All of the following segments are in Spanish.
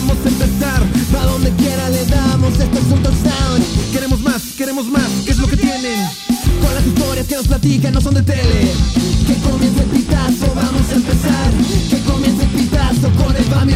vamos a empezar. A donde quiera le damos, esto es un touchdown. Queremos más, queremos más, ¿qué es lo que tienen? Con las historias que nos platican no son de tele. Que comience el pitazo, vamos a empezar. Que comience el pitazo con el Bami.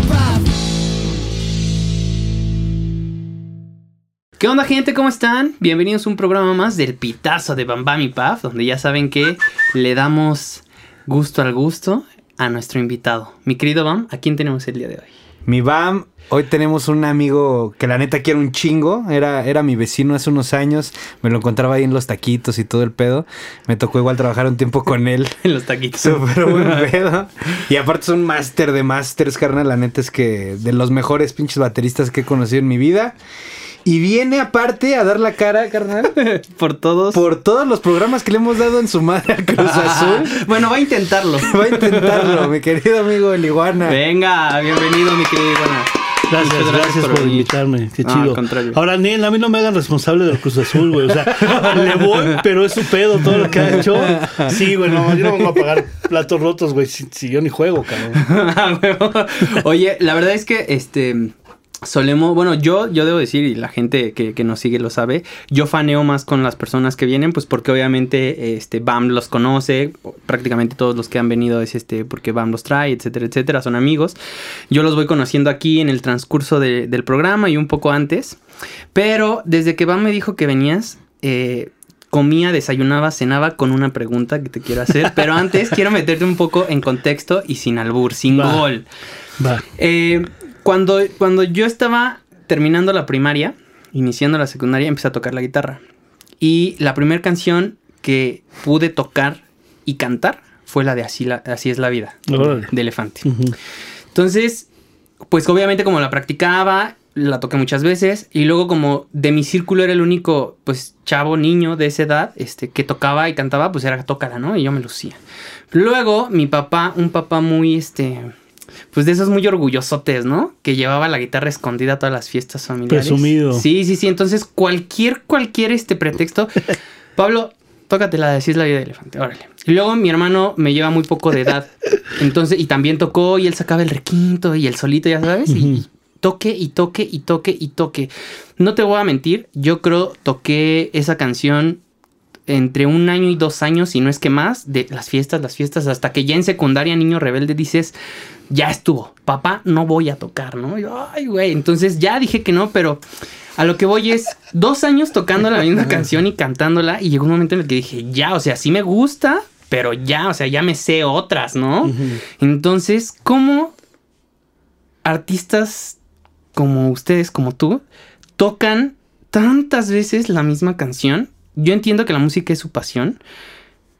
¿Qué onda gente? ¿Cómo están? Bienvenidos a un programa más del Pitazo de Bam Bam y Puff, donde ya saben que le damos gusto al gusto a nuestro invitado. Mi querido Bam, ¿a quién tenemos el día de hoy? Mi Bam, hoy tenemos un amigo que la neta quiere un chingo. Era, era mi vecino hace unos años. Me lo encontraba ahí en los taquitos y todo el pedo. Me tocó igual trabajar un tiempo con él. En los taquitos. Súper buen pedo. Y aparte es un máster de másters, carnal. La neta es que de los mejores pinches bateristas que he conocido en mi vida. Y viene aparte a dar la cara, carnal. Por todos. Por todos los programas que le hemos dado en su madre al Cruz Azul. bueno, va a intentarlo. Va a intentarlo, mi querido amigo el Iguana. Venga, bienvenido, mi querido Iguana. Gracias, gracias, por, invitarme. Qué No, chido. Ahora, Nel, a mí no me hagan responsable del Cruz Azul, güey. O sea, le voy, pero es su pedo todo lo que ha hecho. Sí, güey, no, yo no vengo a pagar platos rotos, güey, si, si yo ni juego, cabrón. Ah. Oye, la verdad es que este solemos, bueno, yo, yo debo decir, y la gente que, que nos sigue lo sabe, yo faneo más con las personas que vienen, pues porque obviamente este BAM los conoce, prácticamente todos los que han venido es este porque BAM los trae, etcétera, etcétera, son amigos. Yo los voy conociendo aquí en el transcurso de- del programa y un poco antes. Pero desde que BAM me dijo que venías, eh, comía, desayunaba, cenaba con una pregunta que te quiero hacer. Pero antes quiero meterte un poco en contexto y sin albur, sin Va. gol. Va. Eh, cuando, cuando yo estaba terminando la primaria, iniciando la secundaria, empecé a tocar la guitarra. Y la primera canción que pude tocar y cantar fue la de Así, la- Así es la vida, de Elefante. Entonces, pues obviamente como la practicaba, la toqué muchas veces y luego como de mi círculo era el único pues chavo niño de esa edad este que tocaba y cantaba, pues era tócala, ¿no? Y yo me lucía. Luego mi papá, un papá muy este pues de esos muy orgullosotes, ¿no? Que llevaba la guitarra escondida a todas las fiestas familiares. Presumido. Sí, sí, sí, entonces cualquier cualquier este pretexto Pablo, tócate la de Así es la vida de elefante, órale. Y luego mi hermano me lleva muy poco de edad. Entonces, y también tocó y él sacaba el requinto y el solito, ya sabes. Y toque y toque y toque y toque. No te voy a mentir, yo creo toqué esa canción entre un año y dos años, y no es que más, de las fiestas, las fiestas, hasta que ya en secundaria, niño rebelde, dices, ya estuvo, papá, no voy a tocar, ¿no? Y yo, ay, güey, entonces ya dije que no, pero a lo que voy es dos años tocando la misma canción y cantándola, y llegó un momento en el que dije, ya, o sea, sí me gusta, pero ya, o sea, ya me sé otras, ¿no? Entonces, ¿cómo artistas como ustedes, como tú, tocan tantas veces la misma canción? Yo entiendo que la música es su pasión,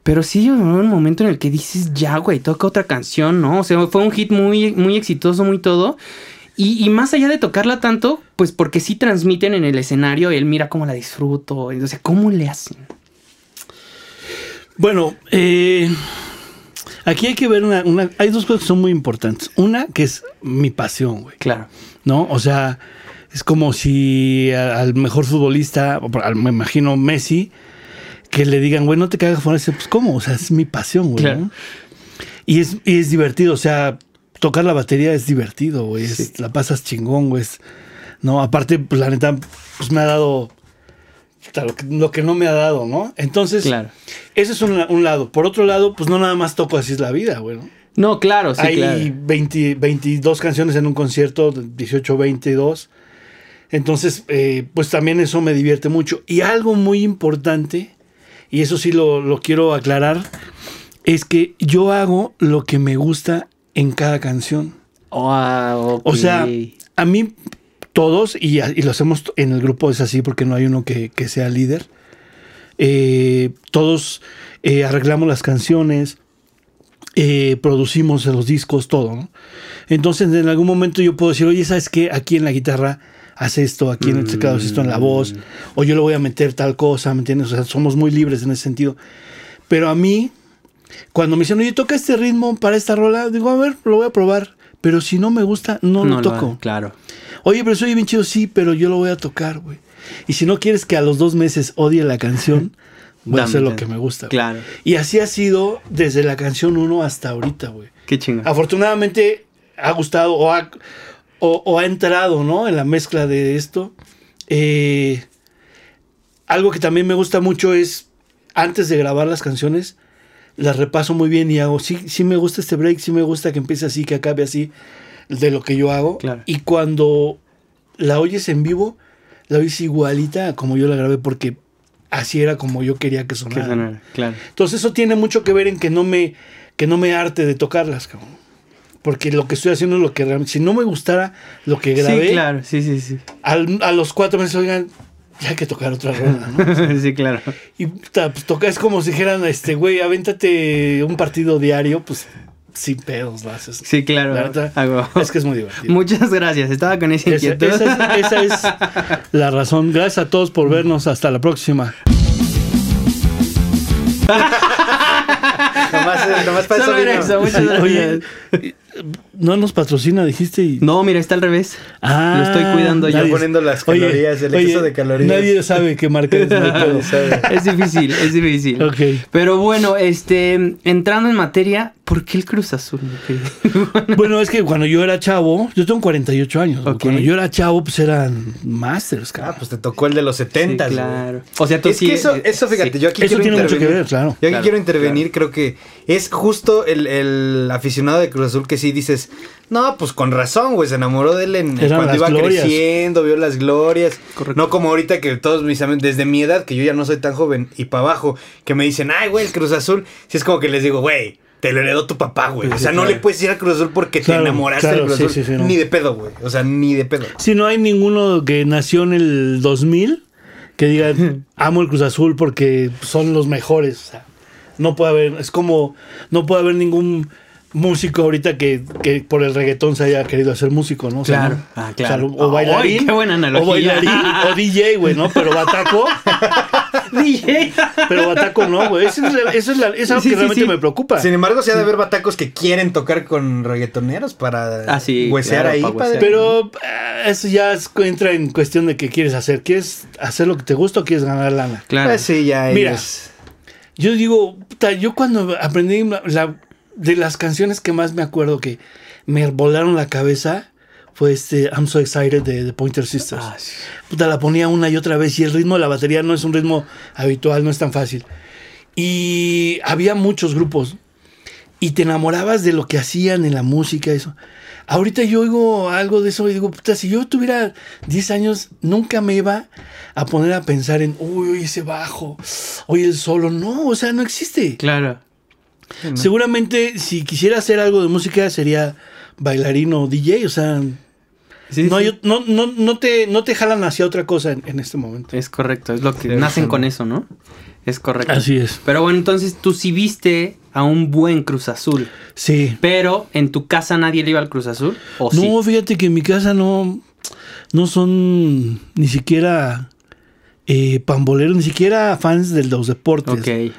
pero sí un momento en el que dices, ya, güey, toca otra canción, ¿no? O sea, fue un hit muy, muy exitoso, muy todo. Y, y más allá de tocarla tanto, pues porque sí transmiten en el escenario, él mira cómo la disfruto, o sea, ¿cómo le hacen? Bueno, eh, aquí hay que ver una, una- Hay dos cosas que son muy importantes. Una, que es mi pasión, güey. Claro. ¿no? O sea, es como si al mejor futbolista, me imagino Messi, que le digan, güey, no te cagas por ese, pues cómo, o sea, es mi pasión, güey. Claro. ¿no? Y, es, y es divertido, o sea, tocar la batería es divertido, güey, es- Sí. la pasas chingón, güey. No, aparte, pues la neta, pues me ha dado lo que, lo que no me ha dado, ¿no? Entonces, Claro. ese es un, un lado. Por otro lado, pues no nada más toco así es la vida, güey, ¿no? No, claro, sí, Hay claro. 20 22 canciones en un concierto, 18, 22. Entonces, eh, pues también eso me divierte mucho. Y algo muy importante, y eso sí lo, lo quiero aclarar, es que yo hago lo que me gusta en cada canción. O sea, a mí todos, y, y lo hacemos en el grupo, es así porque no hay uno que, que sea líder, eh, todos eh, arreglamos las canciones, eh, producimos los discos, todo, ¿no? Entonces en algún momento yo puedo decir, oye, ¿sabes qué? Aquí en la guitarra hace esto, aquí en el teclado hace esto en la voz, o yo le voy a meter tal cosa, ¿me entiendes? O sea, somos muy libres en ese sentido. Pero a mí, cuando me dicen, oye, toca este ritmo para esta rola, digo, a ver, lo voy a probar. Pero si no me gusta, no, lo toco. claro. Oye, pero soy bien chido, sí, pero yo lo voy a tocar, güey. Y si no quieres que a los dos meses odie la canción, voy a hacer lo que me gusta. Claro. Y así ha sido desde la canción 1 hasta ahorita, güey. Qué chingón. Afortunadamente ha gustado o ha, o, o ha entrado, ¿no? En la mezcla de esto. Eh, algo que también me gusta mucho es, antes de grabar las canciones, las repaso muy bien y hago, sí, sí me gusta este break, sí me gusta que empiece así, que acabe así, de lo que yo hago. Claro. Y cuando la oyes en vivo, la oyes igualita a como yo la grabé, porque así era como yo quería que Que sonara. sonara, Claro. Entonces eso tiene mucho que ver en que no me, que no me arte de tocarlas, cabrón. Porque lo que estoy haciendo es lo que realmente... Si no me gustara lo que grabé, Sí, claro, sí, sí, sí. al- a los cuatro meses, oigan, ya hay que tocar otra rola, ¿no? sí, claro. Y puta, pues toca, es como si dijeran, este, güey, avéntate un partido diario, pues sin pedos lo haces. Sí, claro. La neta, Hago. es que es muy divertido. Muchas gracias. Estaba con esa inquietud. esa es, esa es la razón. Gracias a todos por vernos. Hasta la próxima. Nomás, nomás para Solo eso eso, muchas gracias. Oye, no nos patrocina, dijiste. Y... No, mira, está al revés. Ah, Lo estoy cuidando yo. Poniendo las calorías, el exceso de calorías. Nadie sabe qué marca es. no. Es difícil, es difícil. Ok. Pero bueno, este, entrando en materia, ¿por qué el Cruz Azul? Bueno, es que cuando yo era chavo, yo tengo 48 años. güey. Ok. Cuando yo era chavo, pues eran masters, Ah, cabrón. pues te tocó el de los 70. Sí, claro. O sea, tú es sí, que eso, eh, eso fíjate, sí. yo aquí Eso quiero tiene mucho que intervenir. ver, claro. Yo aquí Claro, quiero intervenir, creo que es justo el, el aficionado de Cruz Azul que sí dices, no, pues con razón, güey, se enamoró de él en, Eran cuando iba glorias. creciendo, vio las glorias. Correcto. No como ahorita que todos mis amigos, desde mi edad, que yo ya no soy tan joven, y para abajo, que me dicen, ay, güey, el Cruz Azul, si es como que les digo, güey. Te lo heredó tu papá, güey. O sea, no le puedes ir a Cruz Azul porque Claro, te enamoraste claro, del Cruz sí, Azul. sí, sí, no. Ni de pedo, güey. O sea, ni de pedo. Si no hay ninguno que nació en el 2000 que diga, amo el Cruz Azul porque son los mejores. O sea, no puede haber, es como, no puede haber ningún músico ahorita que, que por el reggaetón se haya querido hacer músico, ¿no? O sea, Claro. ¿no? Ah, claro. O, sea, o bailarín. Ay, qué buena analogía. O bailarín, o DJ, güey, ¿no? Pero Bataco, DJ. pero Bataco no, güey. Eso es, la- eso es, la- es algo Sí, que sí, realmente sí. me preocupa. Sin embargo, se ha de haber batacos que quieren tocar con reggaetoneros para Ah, sí, huesear claro, ahí, para padre. huesear. Pero eh, eso ya es- entra en cuestión de qué quieres hacer. ¿Quieres hacer lo que te gusta o quieres ganar lana? Claro. Pues sí, ya Mira. ellos- Yo digo, puta, yo cuando aprendí la- la- de las canciones que más me acuerdo que me volaron la cabeza fue este I'm So Excited de The Pointer Sisters. Ah, sí. Puta, la ponía una y otra vez y el ritmo de la batería no es un ritmo habitual, no es tan fácil. Y había muchos grupos y te enamorabas de lo que hacían en la música, eso. Ahorita yo oigo algo de eso y digo, puta, si yo tuviera 10 años, nunca me iba a poner a pensar en, uy, ese bajo, oye, el solo. No, o sea, no existe. Claro. Seguramente, si quisiera hacer algo de música, sería bailarín o DJ, o sea, Sí, no, sí. hay ot- no, no, no, te, no te jalan hacia otra cosa en, en este momento. Es correcto, es lo que Sí, nacen sí. con eso, ¿no? Es correcto. Así es. Pero bueno, entonces tú sí viste a un buen Cruz Azul, Sí. pero en tu casa nadie le iba al Cruz Azul, ¿o sí? No, fíjate que en mi casa no, no son ni siquiera eh, pamboleros, ni siquiera fans de los deportes. Ok.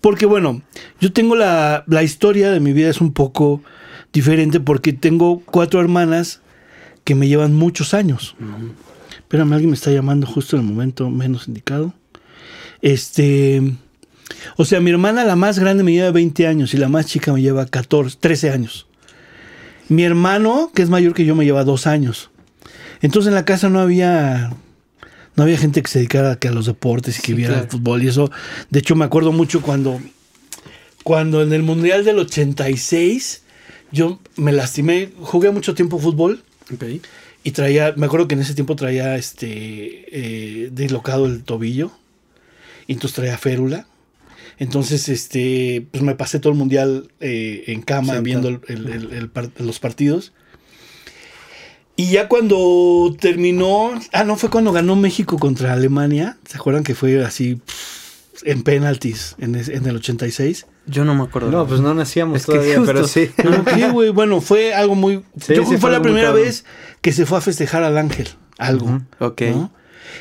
Porque bueno, yo tengo la, la historia de mi vida es un poco diferente porque tengo cuatro hermanas que me llevan muchos años. Espérame, alguien me está llamando justo en el momento menos indicado. Este, o sea, mi hermana la más grande me lleva 20 años y la más chica me lleva 14, 13 años. Mi hermano, que es mayor que yo, me lleva dos años. Entonces en la casa no había no había gente que se dedicara a, que a los deportes y que Sí, viera claro. el fútbol y eso. De hecho, me acuerdo mucho cuando cuando en el Mundial del 86 yo me lastimé, jugué mucho tiempo fútbol y traía, me acuerdo que en ese tiempo traía este eh, dislocado el tobillo y entonces traía férula. Entonces, este, pues me pasé todo el mundial eh, en cama viendo el- el- el- el par- los partidos. Y ya cuando terminó, ah, no, fue cuando ganó México contra Alemania. ¿Se acuerdan que fue así pff, en penaltis en, es- en el 86? Yo no me acuerdo. No, pues no nacíamos Es todavía, justo- pero sí. Güey, bueno, fue algo muy. Sí, yo creo que fue fue la primera cabrón. vez que se fue a festejar al ángel, algo. Ujú. Ok. ¿no?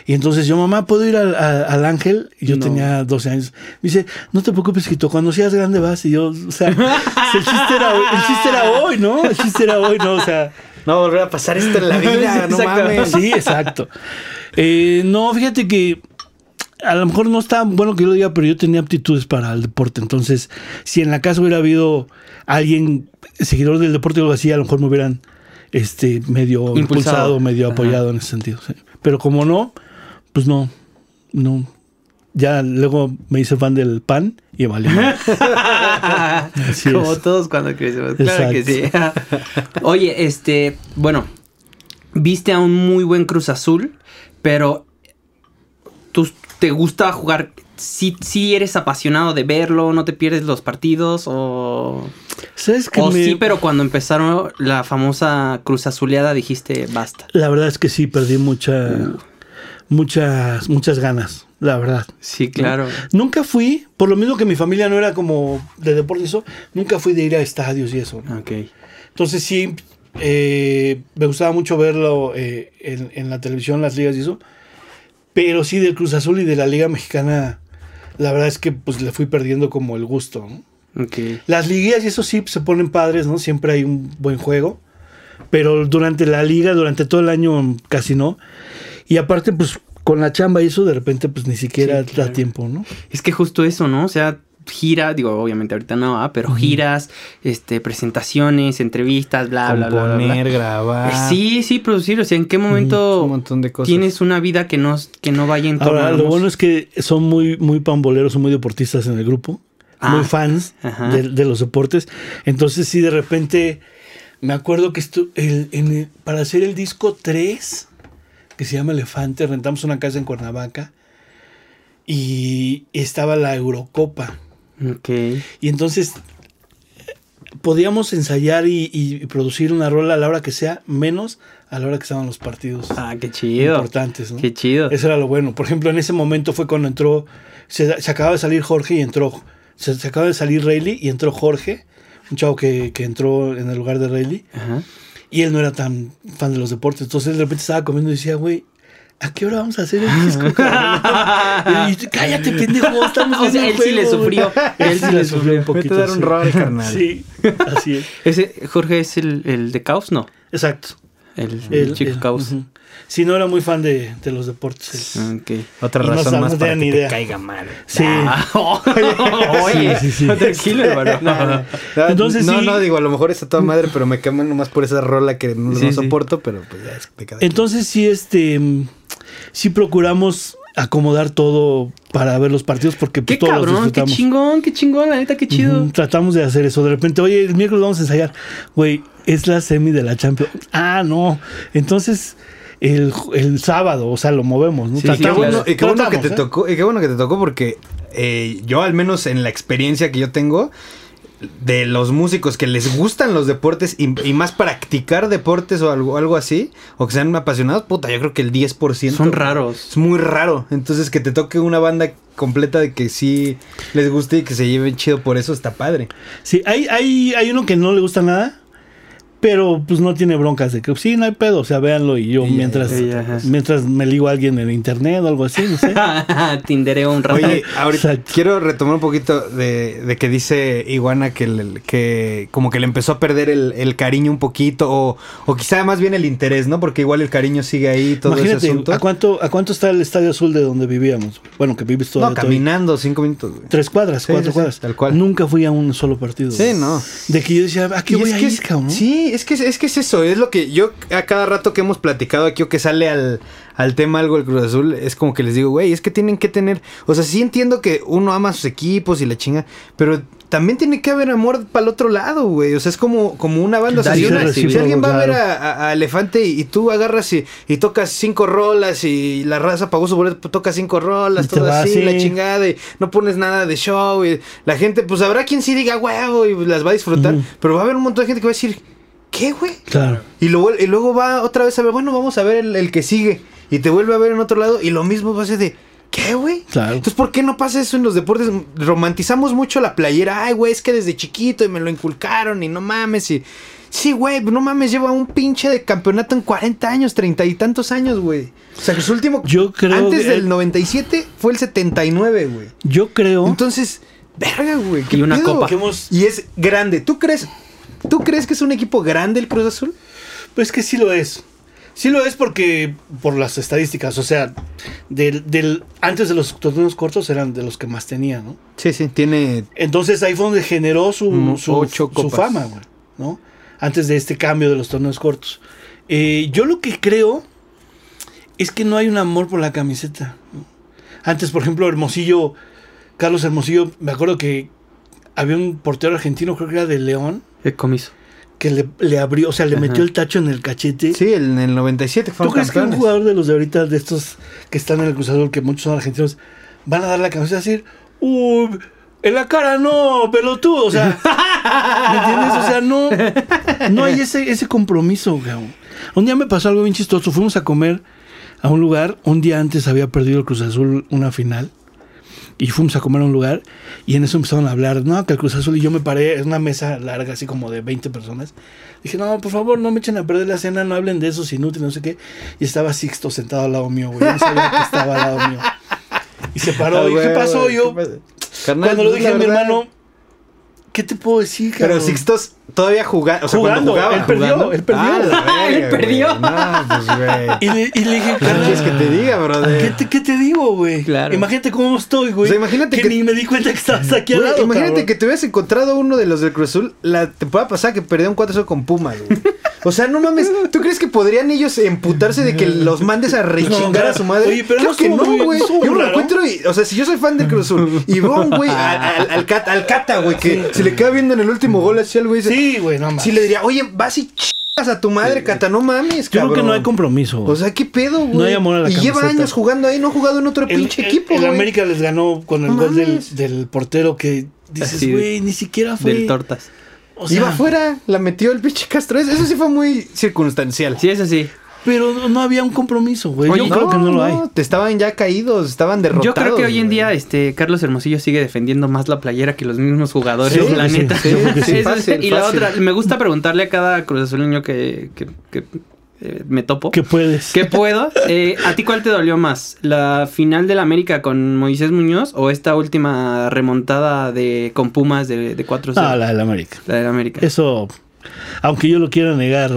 Y entonces yo, mamá, ¿puedo ir al, a- al ángel? Y yo No. tenía 12 años. Me dice, no te preocupes, Quito, cuando seas grande vas. Y yo, o sea, el chiste era, hoy- el chiste era hoy, ¿no? El chiste era hoy, ¿no? O sea, No va a volver a pasar esto en la vida, no mames. sí, exacto. Eh, no, fíjate que a lo mejor no está bueno que yo lo diga, pero yo tenía aptitudes para el deporte. Entonces, si en la casa hubiera habido alguien seguidor del deporte o algo así, a lo mejor me hubieran este, medio Impulsado. impulsado, medio Ajá. apoyado en ese sentido. sí. Pero como no, pues no, no. Ya luego me hice fan del pan y valió. Como es. todos cuando crecemos. Claro que sí. Oye, este, bueno, viste a un muy buen Cruz Azul, pero tú te gusta jugar. Si eres apasionado de verlo, no te pierdes los partidos o, ¿Sabes qué o me- sí, pero cuando empezaron la famosa Cruz Azuleada dijiste basta. La verdad es que sí, perdí mucha, muchas, muchas ganas, la verdad. Sí, claro. Nunca fui, por lo mismo que mi familia no era como de deporte y eso, nunca fui de ir a estadios y eso. ¿no? Ok. Entonces sí, eh, me gustaba mucho verlo eh, en, en la televisión, las ligas y eso. Pero sí del Cruz Azul y de la Liga Mexicana, la verdad es que pues le fui perdiendo como el gusto. ¿no? Ok. Las liguillas y eso sí se ponen padres, ¿no? Siempre hay un buen juego. Pero durante la liga, durante todo el año, casi no. Y aparte, pues con la chamba y eso, de repente, pues ni siquiera Sí, claro. da tiempo, ¿no? Es que justo eso, ¿no? O sea, gira, digo, obviamente ahorita no, ah, pero giras, este, presentaciones, entrevistas, bla, bla, bla, bla, bla. Componer, grabar. Eh, Sí, sí, producir. O sea, ¿en qué un momento montón de cosas. tienes una vida que no, que no vaya en torno Ahora, a lo bueno es que son muy, muy pamboleros, son muy deportistas en el grupo. Ah, muy fans de, de los deportes. Entonces, sí, de repente, me acuerdo que el- en el- para hacer el disco 3, que se llama Elefante, rentamos una casa en Cuernavaca y estaba la Eurocopa. Ok. Y entonces podíamos ensayar y, y producir una rola a la hora que sea, menos a la hora que estaban los partidos Ah, qué chido. importantes. ¿no? Qué chido. Eso era lo bueno. Por ejemplo, en ese momento fue cuando entró, se, se acaba de salir Jorge y entró, se, se acaba de salir Rayleigh y entró Jorge, un chavo que, que entró en el lugar de Rayleigh, Ajá. Y él no era tan fan de los deportes. Entonces de repente estaba comiendo y decía, güey, ¿a qué hora vamos a hacer el disco? cabrón?" y, yo, cállate, pendejo, estamos O sea, él sí le juego, güey". sufrió. Él sí le sufrió un Vete a poquito. dar un rol, carnal. Sí, así es. Ese, Jorge es el, el de Caos, ¿no? Exacto. El, El- chico el- Caos. ujú. Sí, no era muy fan de, de los deportes. él. Ok. Otra Y no razón más no para que ni te idea. caiga mal. Sí. Oye, Sí, sí, sí. tranquilo, hermano. Ah, Entonces no, no, digo, a lo mejor está toda madre, pero me queman nomás por esa rola que no, no soporto, pero pues ya es de cada quien. Entonces sí, este, sí procuramos acomodar todo para ver los partidos porque pues, Qué todos los cabrón, qué disfrutamos. chingón, qué chingón, la neta, qué chido. Tratamos de hacer eso. De repente, oye, el miércoles vamos a ensayar. Güey, es la semi de la Champions. Ah, no. Entonces, el, el sábado, o sea, lo movemos. ¿no? Sí, sí, Y qué Tratamos, bueno, y qué bueno que Tratamos, te ¿eh? tocó, y qué bueno que te tocó porque eh, yo al menos en la experiencia que yo tengo de los músicos que les gustan los deportes y, y más practicar deportes o algo, algo así, o que sean apasionados, puta, yo creo que el 10%. Son raros. Es muy raro. Entonces que te toque una banda completa de que sí les guste y que se lleven chido por eso está padre. Sí, hay, hay, hay uno que no le gusta nada, pero pues no tiene broncas de que sí, no hay pedo. O sea, véanlo y yo Y mientras, y mientras me ligo a alguien en internet o algo así, no sé. Tindereo un rato. Oye, ahorita Exacto. quiero retomar un poquito de, de que dice Iguana que, el- que como que le empezó a perder el, el cariño un poquito o, o quizá más bien el interés, ¿no? Porque igual el cariño sigue ahí, todo ese Imagínate, asunto. ¿a cuánto, ¿a cuánto está el Estadio Azul de donde vivíamos? Bueno, que vives no, todavía. todavía. caminando cinco minutos. güey. Tres cuadras, Sí, cuatro sí, sí, cuadras. tal cual. Nunca fui a un solo partido. Sí, no. De que yo decía, ¿a qué Y voy es a que ir, es- cabrón? Sí, es que, es que es eso, es lo que yo a cada rato que hemos platicado aquí o que sale al, al tema algo del Cruz Azul, es como que les digo, güey, es que tienen que tener, o sea, sí entiendo que uno ama a sus equipos y la chinga, pero también tiene que haber amor para el otro lado, güey, o sea, es como, como una banda, o sea, si, una- recibir, si alguien va a ver a, Elefante y, y tú agarras y, y tocas cinco rolas y la raza pagó su boleto, toca cinco rolas, Y todo así, sí. la chingada y no pones nada de show y la gente, pues habrá quien sí diga huevo y las va a disfrutar, pero va a haber un montón de gente que va a decir, ¿qué, güey? Claro. Y, luego, y luego va otra vez a ver, bueno, vamos a ver el, el que sigue. Y te vuelve a ver en otro lado y lo mismo va a ser de, ¿qué, güey? Claro. Entonces, ¿por qué no pasa eso en los deportes? Romantizamos mucho la playera. Ay, güey, es que desde chiquito y me lo inculcaron y no mames. Y... Sí, güey, no mames, lleva un pinche de campeonato en 40 años, 30 y tantos años, güey. O sea, que su último... Yo creo Antes que- del 97 fue el 79, güey. Yo creo. Entonces, verga, güey. ¿qué Y una pedo? copa. Y es grande. ¿Tú crees, ¿Tú crees que es un equipo grande el Cruz Azul? Pues que sí lo es. Sí lo es porque por las estadísticas, o sea, del, del antes de los torneos cortos eran de los que más tenía, ¿no? Sí, sí, tiene Entonces ahí fue donde generó su, Mm, su, ocho su copas. fama, güey, ¿no? antes de este cambio de los torneos cortos. Eh, yo lo que creo es que no hay un amor por la camiseta. ¿no? Antes, por ejemplo, Hermosillo, Carlos Hermosillo, me acuerdo que había un portero argentino, creo que era de León, comiso. que le, le abrió, o sea, le Ajá. metió el tacho en el cachete. Sí, en el 97 ¿Tú fueron crees que un jugador de los de ahorita, de estos que están en el Cruz Azul, que muchos son argentinos, van a dar la camiseta y decir, uy, en la cara no, pelotudo? O sea, ¿me entiendes? O sea, no, no hay ese, ese compromiso, cabrón. Un día me pasó algo bien chistoso. Fuimos a comer a un lugar. Un día antes había perdido el Cruz Azul una final. Y fuimos a comer a un lugar. Y en eso empezaron a hablar. No, que el Cruz Azul. Y yo me paré. Es una mesa larga, así como de 20 personas. Dije, no, por favor, no me echen a perder la cena. No hablen de esos inútiles, no sé qué. Y estaba Sixto sentado al lado mío, güey. No sabía que estaba al lado mío. Y se paró. Ah, y, ¿Qué pasó? Yo, ¿qué pasa? Carnal, cuando lo dije a mi hermano, ¿qué te puedo decir, Pero cabrón? Sixtos todavía jugaba. O sea, Jugando, cuando jugaba. él perdió, jugando. él perdió. Ah, verga, Él perdió. No, pues, güey. Y le, y le dije, ¿Qué quieres que te diga, ¿Qué brother? te, qué te digo, güey? Claro. Imagínate cómo estoy, güey. O sea, imagínate que, que- ni me di cuenta que estabas aquí al lado. imagínate cabrón. que te hubieras encontrado uno de los del Cruz Azul la temporada pasada que perdió un 4 con Pumas, güey. O sea, no mames, ¿tú crees que podrían ellos emputarse de que los mandes a rechingar a su madre? Oye, pero Creo no que no, güey. Yo me lo encuentro y, o sea, si yo soy fan del Cruz Azul y veo un güey, al, al, al Cata, güey, que se le queda viendo en el último gol así al güey. dice, Sí, güey, no mames. Sí le diría, oye, vas y chingas a tu madre, Cata, no mames, Yo creo que no hay compromiso. O sea, ¿qué pedo, güey? No hay amor a la Y lleva camiseta. años jugando ahí, no ha jugado en otro el, pinche el- equipo, el güey. América les ganó con el No gol del, mames. del portero que dices, Así, güey, ni siquiera fue. Del tortas. O sea, Iba afuera, la metió el pinche Castro. Eso sí fue muy circunstancial. Sí, eso sí. Pero no, no había un compromiso, güey. Oye, Yo creo que no lo hay. Te estaban ya caídos, estaban derrotados. Yo creo que hoy en güey. día este Carlos Hermosillo sigue defendiendo más la playera que los mismos jugadores, Sí, la sí, neta. sí, yo creo que sí. Eso es- Fácil, y la otra, me gusta preguntarle a cada Cruz Azuleño que, que, que, eh, me topo. ¿Qué puedes? ¿Qué puedo? Eh, ¿A ti cuál te dolió más? ¿La final del América con Moisés Muñoz o esta última remontada de con Pumas de, de 4-0? Ah, la del América. La del América. Eso, aunque yo lo quiera negar,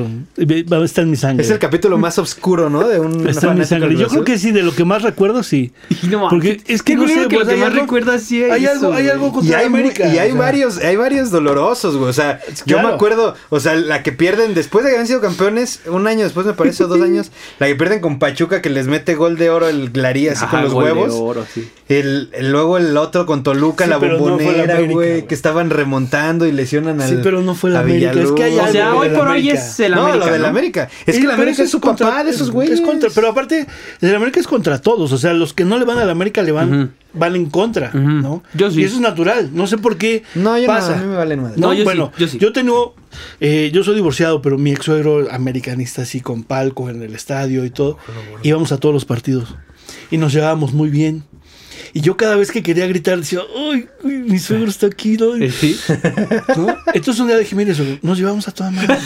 está en mi sangre. Es el capítulo más oscuro, ¿no? De un Está en mi sangre. Yo creo que sí, de lo que más recuerdo, sí. Y no, Porque es que no sé, que pues, lo que hay más algo- recuerdo sí hay eso, algo- hay algo Y contra hay, mu- América. y hay o sea. varios, hay varios dolorosos, güey. O sea, yo Claro. me acuerdo, o sea, la que pierden después de que habían sido campeones, un año después me parece, o dos años, la que pierden con Pachuca que les mete gol de oro el Glarí así Ajá, con los gol de huevos. oro, sí. El, el- luego el otro con Toluca, Sí, la bombonera, güey, que estaban remontando y lesionan al Sí, pero no fue la América, es que hay. O sea, hoy por hoy es el no, América. lo de la ¿no? América. Es que la pero América es su contra- papá de esos güeyes. Es contra, pero aparte, el América es contra todos. O sea, los que no le van a la América le van, van en contra. ¿no? Yo sí. Y eso es natural. No sé por qué No, yo pasa. no, a mí me valen madre. No, No, yo sí, bueno, yo sí. tengo, eh, yo soy divorciado, pero mi ex suegro americanista así con palco en el estadio y todo, íbamos a todos los partidos y nos llevábamos muy bien. Y yo cada vez que quería gritar decía, ¡ay, uy, mi suegro está aquí! ¿no?" Sí. ¿No? Entonces un día dije, mire, suegro, nos llevamos a toda madre.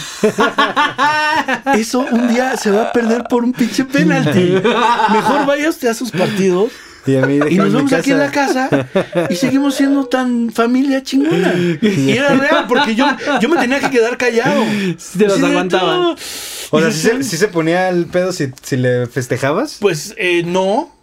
Eso un día se va a perder por un pinche penalti. Mejor vaya usted a sus partidos Y, a mí, y déjame nos vemos aquí en la casa y seguimos siendo tan familia chingona. Y era real, porque yo, yo me tenía que quedar callado. Te los aguantaban. O sea, ¿sí decían, se, sí se ponía el pedo si, si le festejabas? Pues eh, no.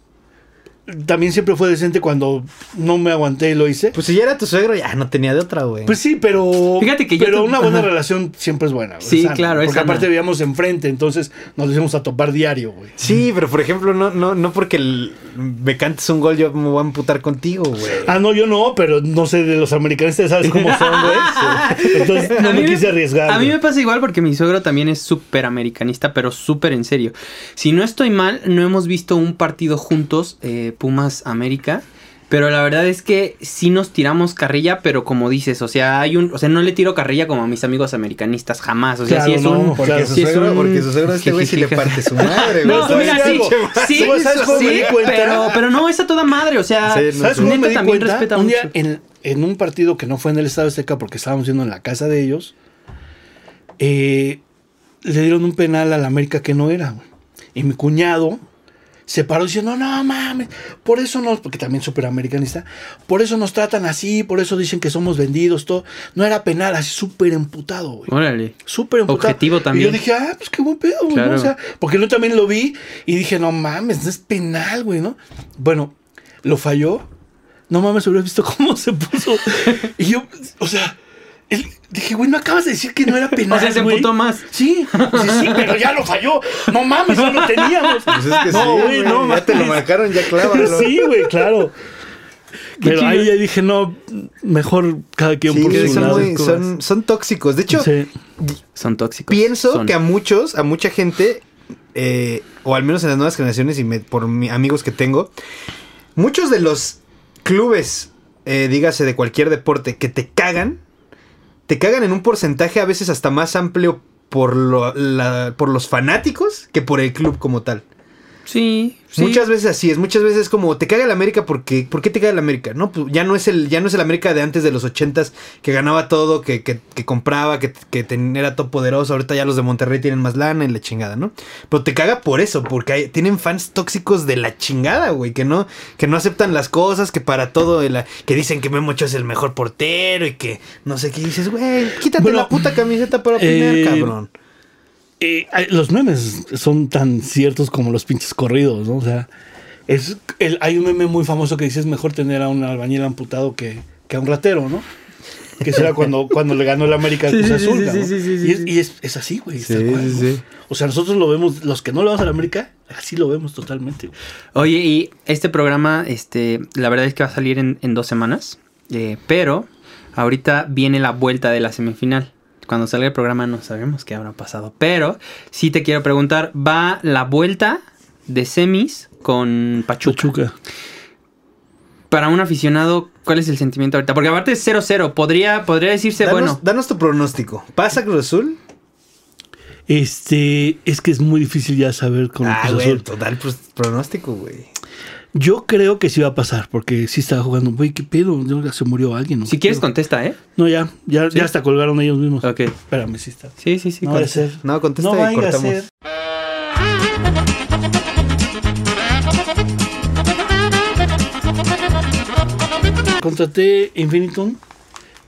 También siempre fue decente cuando no me aguanté y lo hice. Pues si ya era tu suegro, ya no tenía de otra, güey. Pues sí, pero. Fíjate que yo Pero una buena ajá. relación siempre es buena. güey, Sí, sana, claro, es Porque aparte vivíamos enfrente, entonces nos íbamos a topar diario, güey. Sí, pero por ejemplo, no, no, no porque el- me cantes un gol, yo me voy a amputar contigo, güey. Ah, no, yo no, pero no sé de los americanistas, ¿sabes cómo son, güey? Entonces no me quise arriesgar. A mí me pasa igual porque mi suegro también es súper americanista, pero súper en serio. Si no estoy mal, no hemos visto un partido juntos, eh, Pumas América. Pero la verdad es que sí nos tiramos carrilla, pero como dices, o sea, hay un, o sea, no le tiro carrilla como a mis amigos americanistas, jamás. O sea, Claro, sí es no, un, Porque, claro. su sí es un porque su suegro este güey sí le parte su madre, güey. No, mira, sí, sí, pero, pero no es a toda madre, o sea, Sí, no ¿Sabes sé. cómo neta me di también cuenta? respeta un mucho. día en, en un partido que no fue en el Estado Azteca porque estábamos yendo en la casa de ellos, eh, le dieron un penal a la América que no era. güey. Y mi cuñado se paró diciendo, no mames, por eso nos, porque también súper americanista, por eso nos tratan así, por eso dicen que somos vendidos, todo. No era penal, así súper emputado, güey. Órale. Súper emputado. Objetivo también. Y yo dije, ah, pues qué buen pedo, güey. Claro. ¿no? O sea, porque yo también lo vi y dije, no mames, no es penal, güey, ¿no? Bueno, lo falló. No mames, hubieras visto cómo se puso. y yo, o sea, El- dije, güey, no acabas de decir que no era penal. O sea, se güey?" emputó más. Sí, sí, sí, pero ya lo falló. No mames, ya lo teníamos. Pues es que no, sí, güey, no ya te lo marcaron, ya clávalo. Sí, güey, claro. Pero chido. ahí ya dije, no, mejor cada quien Sí, por su son, lado. muy- son, son tóxicos. De hecho, Sí. Son tóxicos. pienso Son. que a muchos, a mucha gente, eh, o al menos en las nuevas generaciones y me- por mi- amigos que tengo, muchos de los clubes, eh, dígase de cualquier deporte, que te cagan, te cagan en un porcentaje a veces hasta más amplio por, lo- la- por los fanáticos que por el club como tal. Sí, sí. Muchas veces así es, muchas veces como te caga el América porque ¿por qué te caga el América? No, pues ya no es el ya no es el América de antes de los ochentas que ganaba todo, que, que, que compraba, que, que ten- era todo poderoso, ahorita ya los de Monterrey tienen más lana y la chingada, ¿no? Pero te caga por eso, porque hay- tienen fans tóxicos de la chingada, güey, que no que no aceptan las cosas, que para todo el- que dicen que Memo Ochoa es el mejor portero y que no sé qué dices, güey, quítate Bueno, la puta camiseta para opinar, eh, cabrón. Eh, hay- los memes son tan ciertos como los pinches corridos, ¿no? O sea, es el, hay un meme muy famoso que dice es mejor tener a un albañil amputado que, que a un ratero, ¿no? Que será cuando, cuando le ganó el América al Sí, Cruz Azul, sí, ¿no? sí, sí, sí, y es, y es- es así, güey. Sí, sí. O sea, nosotros lo vemos, los que no le vamos a la América, así lo vemos totalmente. Oye, y este programa, este, la verdad es que va a salir en, en dos semanas. eh, pero ahorita viene la vuelta de la semifinal. Cuando salga el programa no sabemos qué habrá pasado. Pero sí te quiero preguntar, ¿va la vuelta de semis con Pachuca? Para un aficionado, ¿cuál es el sentimiento ahorita? Porque aparte es 0-0. Podría, podría decirse, Danos, bueno, danos tu pronóstico. ¿Pasa Cruz Azul? Este, es que es muy difícil ya saber con Ah, Cruz güey, Azul. total pros- pronóstico, güey. Yo creo que sí va a pasar, porque sí estaba jugando. Güey, ¿qué pedo? Ya Se murió alguien. ¿no? si quieres contesta, ¿eh? No, ya, ya, ¿Sí? ya hasta colgaron ellos mismos. Ok. Espérame, sí está. Sí, sí, sí. no contesta. ser. No, contesta no y a cortamos. ser. Contraté Infinitum,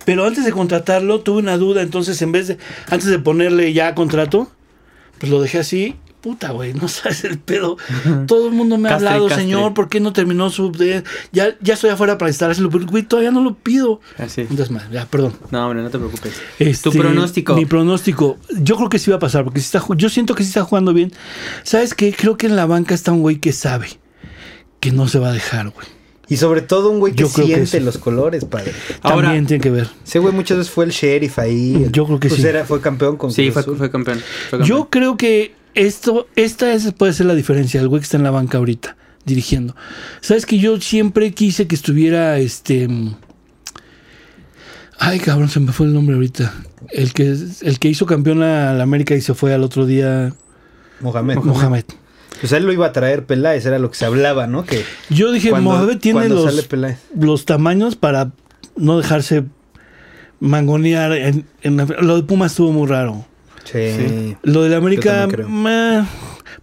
pero antes de contratarlo tuve una duda, entonces en vez de, antes de ponerle ya contrato, pues lo dejé así. Puta, güey, no sabes el pedo. Todo el mundo me ha Castre, hablado, castre. señor, ¿por qué no terminó su... de- ya, ya estoy afuera para instalárselo, pero güey, todavía no lo pido. Así. Entonces, madre, ya, perdón. No, hombre, no te preocupes. Este, tu pronóstico. Mi pronóstico. Yo creo que sí va a pasar, porque sí está, yo siento que sí está jugando bien. ¿Sabes qué? Creo que en la banca está un güey que sabe que no se va a dejar, güey. Y sobre todo un güey que siente sí. los colores, padre. Ahora- También tiene que ver. Ese güey muchas veces fue el sheriff ahí. el- Yo creo que pues sí. Era, fue campeón con Sí, Cruz fue, Azul. fue campeón. fue campeón. Yo creo que esto, esta es, puede ser la diferencia, el güey que está en la banca ahorita, dirigiendo. ¿Sabes que yo siempre quise que estuviera este. Ay, cabrón, se me fue el nombre ahorita. El que, el que hizo campeón a la América y se fue al otro día, Mohamed. Mohamed. Pues él lo iba a traer Peláez, era lo que se hablaba, ¿no? Que Yo dije, cuando- Mohamed tiene los, los tamaños para no dejarse mangonear. En, en la- lo de Pumas estuvo muy raro. Sí. Lo de la América, meh,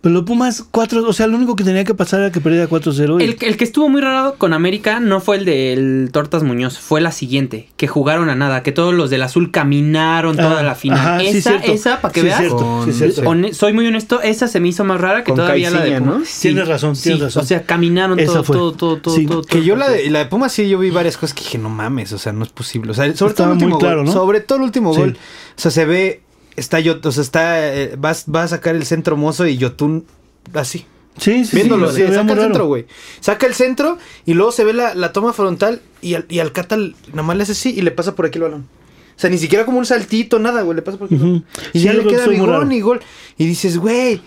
pero lo de Pumas 4, o sea, lo único que tenía que pasar era que perdiera 4-0. y- El, el que estuvo muy raro con América no fue el del Tortas Muñoz, fue la siguiente, que jugaron a nada, que todos los del azul caminaron toda Ah, la final. ajá, sí, esa, cierto. esa, para que Sí, veas, cierto, sí, Con- cierto. soy muy honesto, esa se me hizo más rara que Con todavía la de Pumas. ¿no? Sí, Tienes razón, sí, tienes razón. O sea, caminaron Esa todo, fue. todo, todo, todo, Sí, todo, Que todo yo la de, la de Pumas sí yo vi varias cosas que dije, no mames, o sea, no es posible. O sea, sobre todo el muy último claro, gol. ¿no? Sobre todo el último Sí. gol. O sea, se ve, está yo, o sea, está, eh, va, va a sacar el centro mozo y Yotun así. sí, sí, Viéndolo, sí, saca el raro. centro, güey. Saca el centro y luego se ve la, la toma frontal y al, y al Cata nada más le hace así y le pasa por aquí el balón. O sea, ni siquiera como un saltito, nada, güey, le pasa por aquí. el Ujú. balón. Y Sí, ya le queda bigón y gol. Y dices, güey,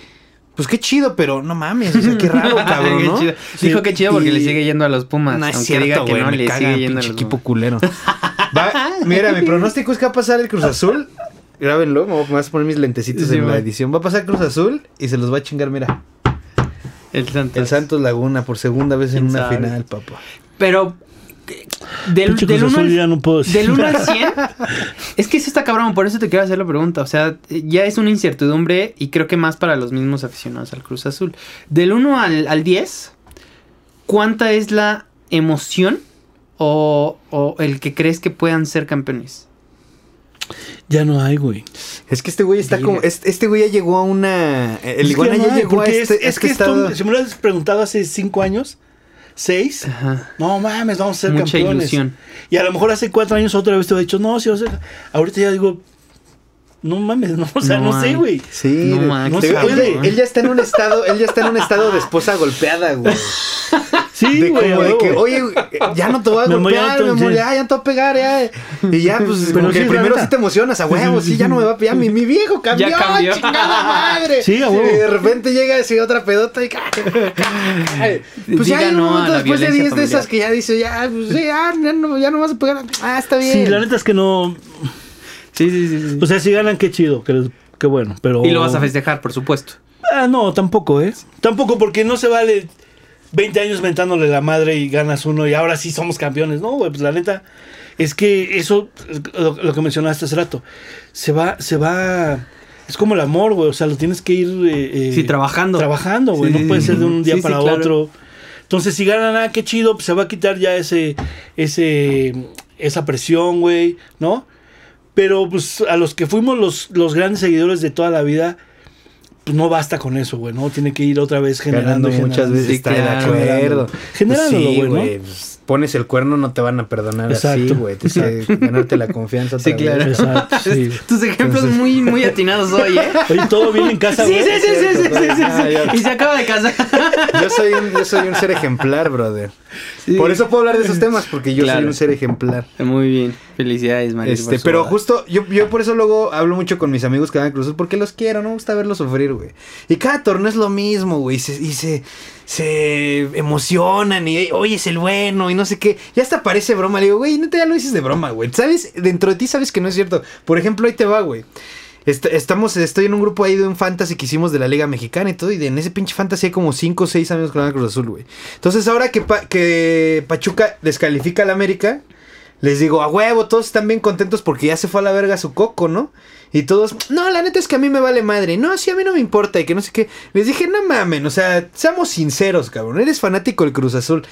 pues qué chido, pero no mames, o sea, qué raro, cabrón, Qué ¿no? chido. Sí. Dijo que chido porque Y- le sigue yendo a los Pumas. No es aunque cierto, diga que güey, no, me le caga sigue yendo a los equipo Pumas. culero. Va, mira, mi pronóstico es que va a pasar el Cruz Azul. Grábenlo, me voy a- me vas a poner mis lentecitos Sí, en la edición. Va a pasar Cruz Azul y se los va a chingar, mira. El Santos. El Santos Laguna por segunda vez en ¿Quién una sabe? final, papá. Pero del, Pinche del Cruz uno Azul al- ya no puedo decir. Del 1 al 100. es que eso está cabrón, por eso te quiero hacer la pregunta. O sea, ya es una incertidumbre y creo que más para los mismos aficionados al Cruz Azul. Del 1 al, al 10, ¿cuánta es la emoción o, o el que crees que puedan ser campeones? Ya no hay, güey. Es que este güey está como. Este, este güey ya llegó a una. El Iguana no ya llegó a este. es, es que estado- esto, si me lo hubieras preguntado hace cinco años, 6, Ajá. no mames, vamos a ser Mucha campeones. ilusión. Y a lo mejor hace cuatro años otra vez te había dicho, no, sí, o sea, ahorita ya digo, no mames, no, o sea, no, No sé, güey. Sí, No, no se él, él ya está en un estado, él ya está en un estado de esposa golpeada, güey. Sí, de güey. como a de que, oye, ya no te voy a ya golpear, te- amor, sí. ya, ya no te voy a pegar, ya. Y ya, pues, Pero como sí primero sí te emocionas, a huevo, sí, ya no me va a pillar. Mi, mi viejo cambió, Ya cambió. chingada madre. Sí, a huevo. Y de repente llega así otra pedota y... Pues ya hay un no a momento después de violencia 10 de esas que ya dice, ya, pues, sí, ya, ya no, ya no vas a pegar. Ah, está bien. Sí, la neta es que no. Sí, sí, sí. sí. O sea, si ganan, qué chido, qué, qué bueno. Pero. Y lo vas a festejar, por supuesto. Ah, no, tampoco, ¿eh? Tampoco, porque no se vale 20 años mentándole la madre y ganas uno y ahora sí somos campeones. No, güey, pues la neta es que eso, lo, lo que mencionaste hace rato, se va, se va. Es como el amor, güey. O sea, lo tienes que ir. eh, eh, Sí, trabajando. Trabajando, güey. Sí, no puede ser de un día Sí, sí, para claro. otro. Entonces, si ganan, ah, qué chido, pues se va a quitar ya ese, ese, esa presión, güey, ¿no? Pero pues a los que fuimos los, los grandes seguidores de toda la vida, pues no basta con eso, güey, ¿no? Tiene que ir otra vez generando. Muchas generando. veces Sí, está de acuerdo. Generándolo, Pues sí, güey, ¿no? güey, pues, pones el cuerno, no te van a perdonar así, Exacto. güey. Tienes que ganarte la confianza Sí, claro. vez. Exacto, sí. Tus ejemplos Entonces- muy, muy atinados hoy, ¿eh? Oye, todo bien en casa, Sí, güey. sí, sí, sí, sí, sí, sí, Ah, sí. Y se acaba de casar. Yo soy, un, yo soy un ser ejemplar, brother. Por eso puedo hablar de esos temas, porque yo Claro. soy un ser ejemplar. Muy bien. Felicidades, María. Este, pero justo, yo, yo por eso luego hablo mucho con mis amigos que van a Cruz Azul, porque los quiero, no me gusta verlos sufrir, güey. Y cada torneo es lo mismo, güey. Y se, y se, se emocionan y, oye, es el bueno y no sé qué. Ya hasta parece broma. Le digo, güey, neta ya lo dices de broma, güey. ¿Sabes? Dentro de ti sabes que no es cierto. Por ejemplo, ahí te va, güey. Est- estamos, estoy en un grupo ahí de un fantasy que hicimos de la Liga Mexicana y todo, y de- en ese pinche fantasy hay como 5 o 6 amigos con la Cruz Azul, güey. Entonces, ahora que, que Pachuca descalifica al América, les digo, a huevo, todos están bien contentos porque ya se fue a la verga su coco, ¿no? Y todos, no, la neta es que a mí me vale madre. No, sí, a mí no me importa y que no sé qué. Les dije, no mamen, o sea, seamos sinceros, cabrón. Eres fanático del Cruz Azul.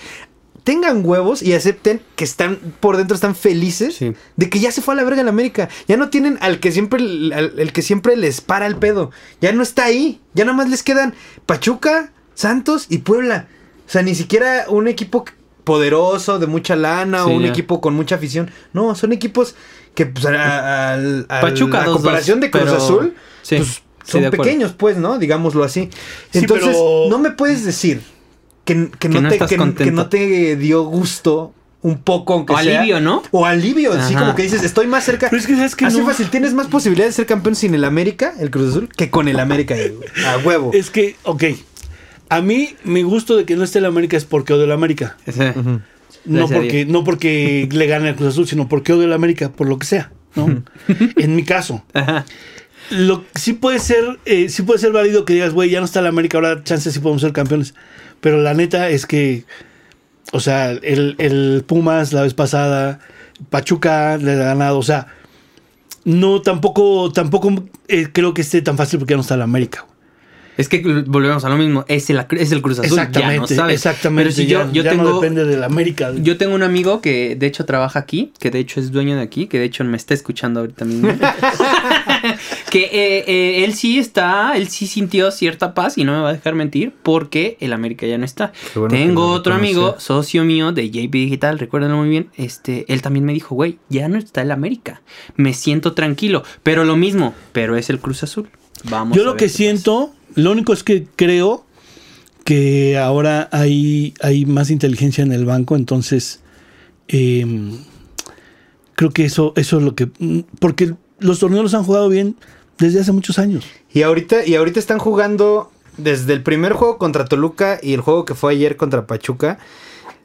Tengan huevos y acepten que están por dentro, están felices Sí. de que ya se fue a la verga el América. Ya no tienen al que siempre, al- el que siempre les para el pedo. Ya no está ahí. Ya nada más les quedan Pachuca, Santos y Puebla. O sea, ni siquiera un equipo poderoso, de mucha lana, Sí, o un ya. equipo con mucha afición. No, son equipos que, pues, a, al- al- Pachuca, a dos, comparación dos, de Cruz pero- Azul, sí, pues, son pequeños, pues, ¿no? Digámoslo así. Sí, Entonces, pero- no me puedes decir que, que no, no te, que- no te dio gusto un poco, aunque O sea. alivio, ¿no? O alivio, así como que dices, estoy más cerca. Pero es que sabes que así no. fácil, tienes más posibilidades de ser campeón sin el América, el Cruz Azul, que con el América. A huevo. Es que, ok. A mí, mi gusto de que no esté el América es porque odio el América. No porque, no porque le gane al Cruz Azul, sino porque odio el América, por lo que sea, ¿no? en mi caso. Ajá. Lo, sí puede ser, eh, sí puede ser válido que digas, güey, ya no está el América, ahora chances sí podemos ser campeones. Pero la neta es que, o sea, el, el Pumas la vez pasada, Pachuca le ha ganado, o sea, no tampoco, tampoco eh, creo que esté tan fácil porque ya no está el América. Es que volvemos a lo mismo. Es el, es el Cruz Azul. ya no Exactamente, sabes. exactamente. Pero si ya, yo, yo ya no tengo. depende del América. Yo tengo un amigo que de hecho trabaja aquí, que de hecho es dueño de aquí, que de hecho me está escuchando ahorita mismo. que eh, eh, él sí está, él sí sintió cierta paz y no me va a dejar mentir porque el América ya no está. Bueno tengo otro amigo, socio mío de JP Digital, recuérdenlo muy bien, este, él también me dijo, güey, ya no está el América. Me siento tranquilo, pero lo mismo, pero es el Cruz Azul. Vamos. Yo a lo ver que pasa. Lo único es que creo que ahora hay, hay más inteligencia en el banco, entonces eh, creo que eso, eso es lo que... mm, Porque los torneos los han jugado bien desde hace muchos años. Y ahorita, y ahorita están jugando desde el primer juego contra Toluca y el juego que fue ayer contra Pachuca.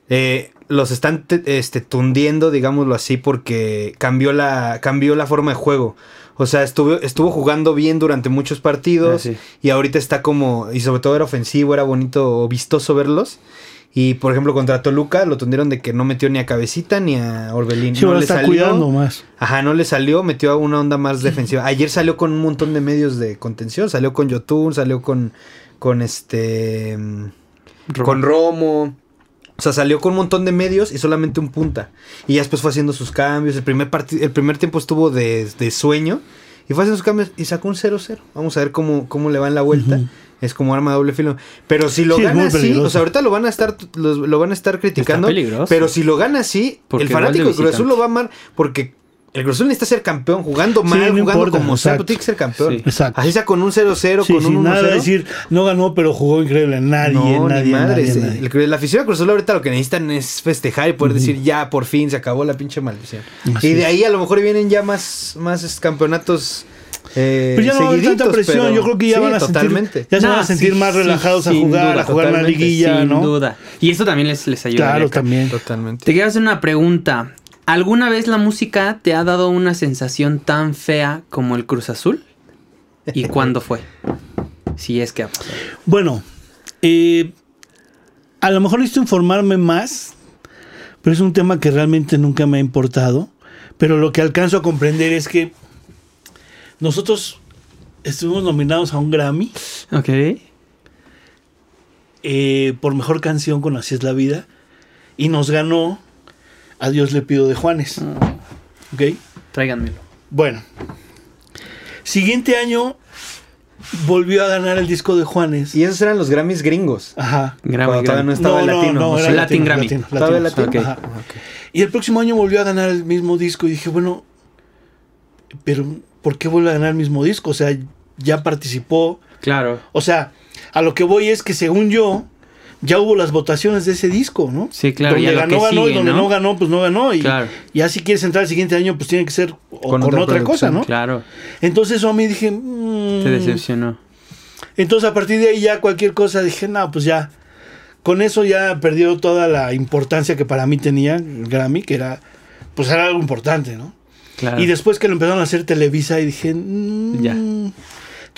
eh, los están te- este, tundiendo, digámoslo así, porque cambió la, cambió la forma de juego. O sea, estuvo, estuvo jugando bien durante muchos partidos Ah, sí. y ahorita está como, y sobre todo era ofensivo, era bonito o vistoso verlos. Y por ejemplo, contra Toluca lo tundieron de que no metió ni a Cabecita ni a Orbelín. Sí, no le está salió. cuidando más. Ajá, no le salió, metió a una onda más defensiva. Ayer salió con un montón de medios de contención, salió con Yotun, salió con con este mm, Romo. con Romo. O sea, salió con un montón de medios y solamente un punta. Y ya después fue haciendo sus cambios. El primer el primer tiempo estuvo de, de sueño y fue haciendo sus cambios y sacó un 0-0. Vamos a ver cómo, cómo le va en la vuelta. Es como arma de doble filo. Pero si lo Sí, gana así, o sea, ahorita lo van a estar, los- lo van a estar criticando. peligroso. Pero si lo gana así, Porque el fanático de Cruz Azul lo va a amar porque el Cruz Azul necesita ser campeón, jugando mal, no jugando importa, como sea, pero tiene que ser campeón. Sí. Exacto. Así sea con un 0-0, Sí, con sí, un 1-0. nada de decir, no ganó, pero jugó increíble. Nadie, no, nadie, ni madre. nadie, sí. nadie. El- La afición de Cruz Azul ahorita lo que necesitan es festejar y poder decir ya por fin se acabó la pinche maldición. Así y de ahí a lo mejor vienen ya más, más campeonatos. Eh, Pero ya no va a haber tanta presión, pero- yo creo que ya sí, van a totalmente. sentir, ya se van No, a sentir sí, más sí, relajados a jugar, duda, a jugar totalmente, liguilla, Sin ¿no? duda. Y esto también les, les ayuda. Claro, también. Totalmente. Te quiero hacer una pregunta. ¿Alguna vez la música te ha dado una sensación tan fea como el Cruz Azul? ¿Y cuándo fue? Si es que ha pasado. Bueno, eh, a lo mejor necesito informarme más, pero es un tema que realmente nunca me ha importado. Pero lo que alcanzo a comprender es que nosotros estuvimos nominados a un Grammy Ok. eh, por mejor canción con Así es la vida y nos ganó A Dios le pido de Juanes. ¿Ok? Tráiganmelo. Bueno, siguiente año volvió a ganar el disco de Juanes. Y esos eran los Grammys gringos. Ajá. Grammy, Cuando todavía no estaba el latino. era Latin latino, Grammy. latino, ¿Todavía latino. latino? Ok. Ajá. Ah. Y el próximo año volvió a ganar el mismo disco y dije, bueno, pero ¿por qué vuelve a ganar el mismo disco? O sea, ya participó. Claro. O sea, a lo que voy es que según yo, ya hubo las votaciones de ese disco, ¿no? Sí, claro, Donde ganó, ganó, sigue, y donde ¿no? no ganó, pues no ganó. Y Claro. ya si quieres entrar el siguiente año, pues tiene que ser o con, Con otra, otra cosa, ¿no? Claro. Entonces eso a mí dije... mm, Te decepcionó. entonces a partir de ahí ya cualquier cosa dije, no, pues ya. Con eso ya perdió toda la importancia que para mí tenía el Grammy, que era, pues era algo importante, ¿no? Claro. Y después que lo empezaron a hacer Televisa y dije, mm, Ya.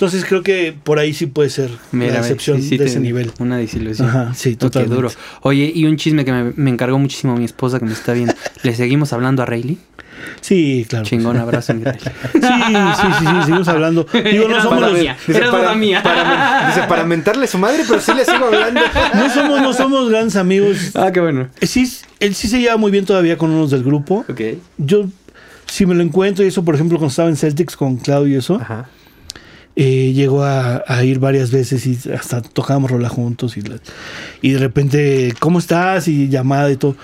Entonces creo que por ahí sí puede ser Mira, la excepción sí, sí de ese nivel. Una desilusión. Ajá, sí, totalmente. duro. Oye, y un chisme que me, me encargó muchísimo mi esposa que me está viendo. ¿Le seguimos hablando a Rayleigh? Sí, claro. Chingón, abrazo, mi Rayleigh. Sí, sí, sí, sí, seguimos hablando. Digo, no Era somos, para los- mía. Era duda mía. para- dice, para mentarle a su madre, pero sí le sigo hablando. no somos, no somos grandes amigos. Ah, qué bueno. Sí, él sí se lleva muy bien todavía con unos del grupo. Ok. Yo, si me lo encuentro, y eso, por ejemplo, cuando estaba en Celtics con Claudio y eso, Ajá. Eh, llegó a, a ir varias veces y hasta tocábamos rola juntos y, la- y de repente, ¿cómo estás? Y llamada y todo.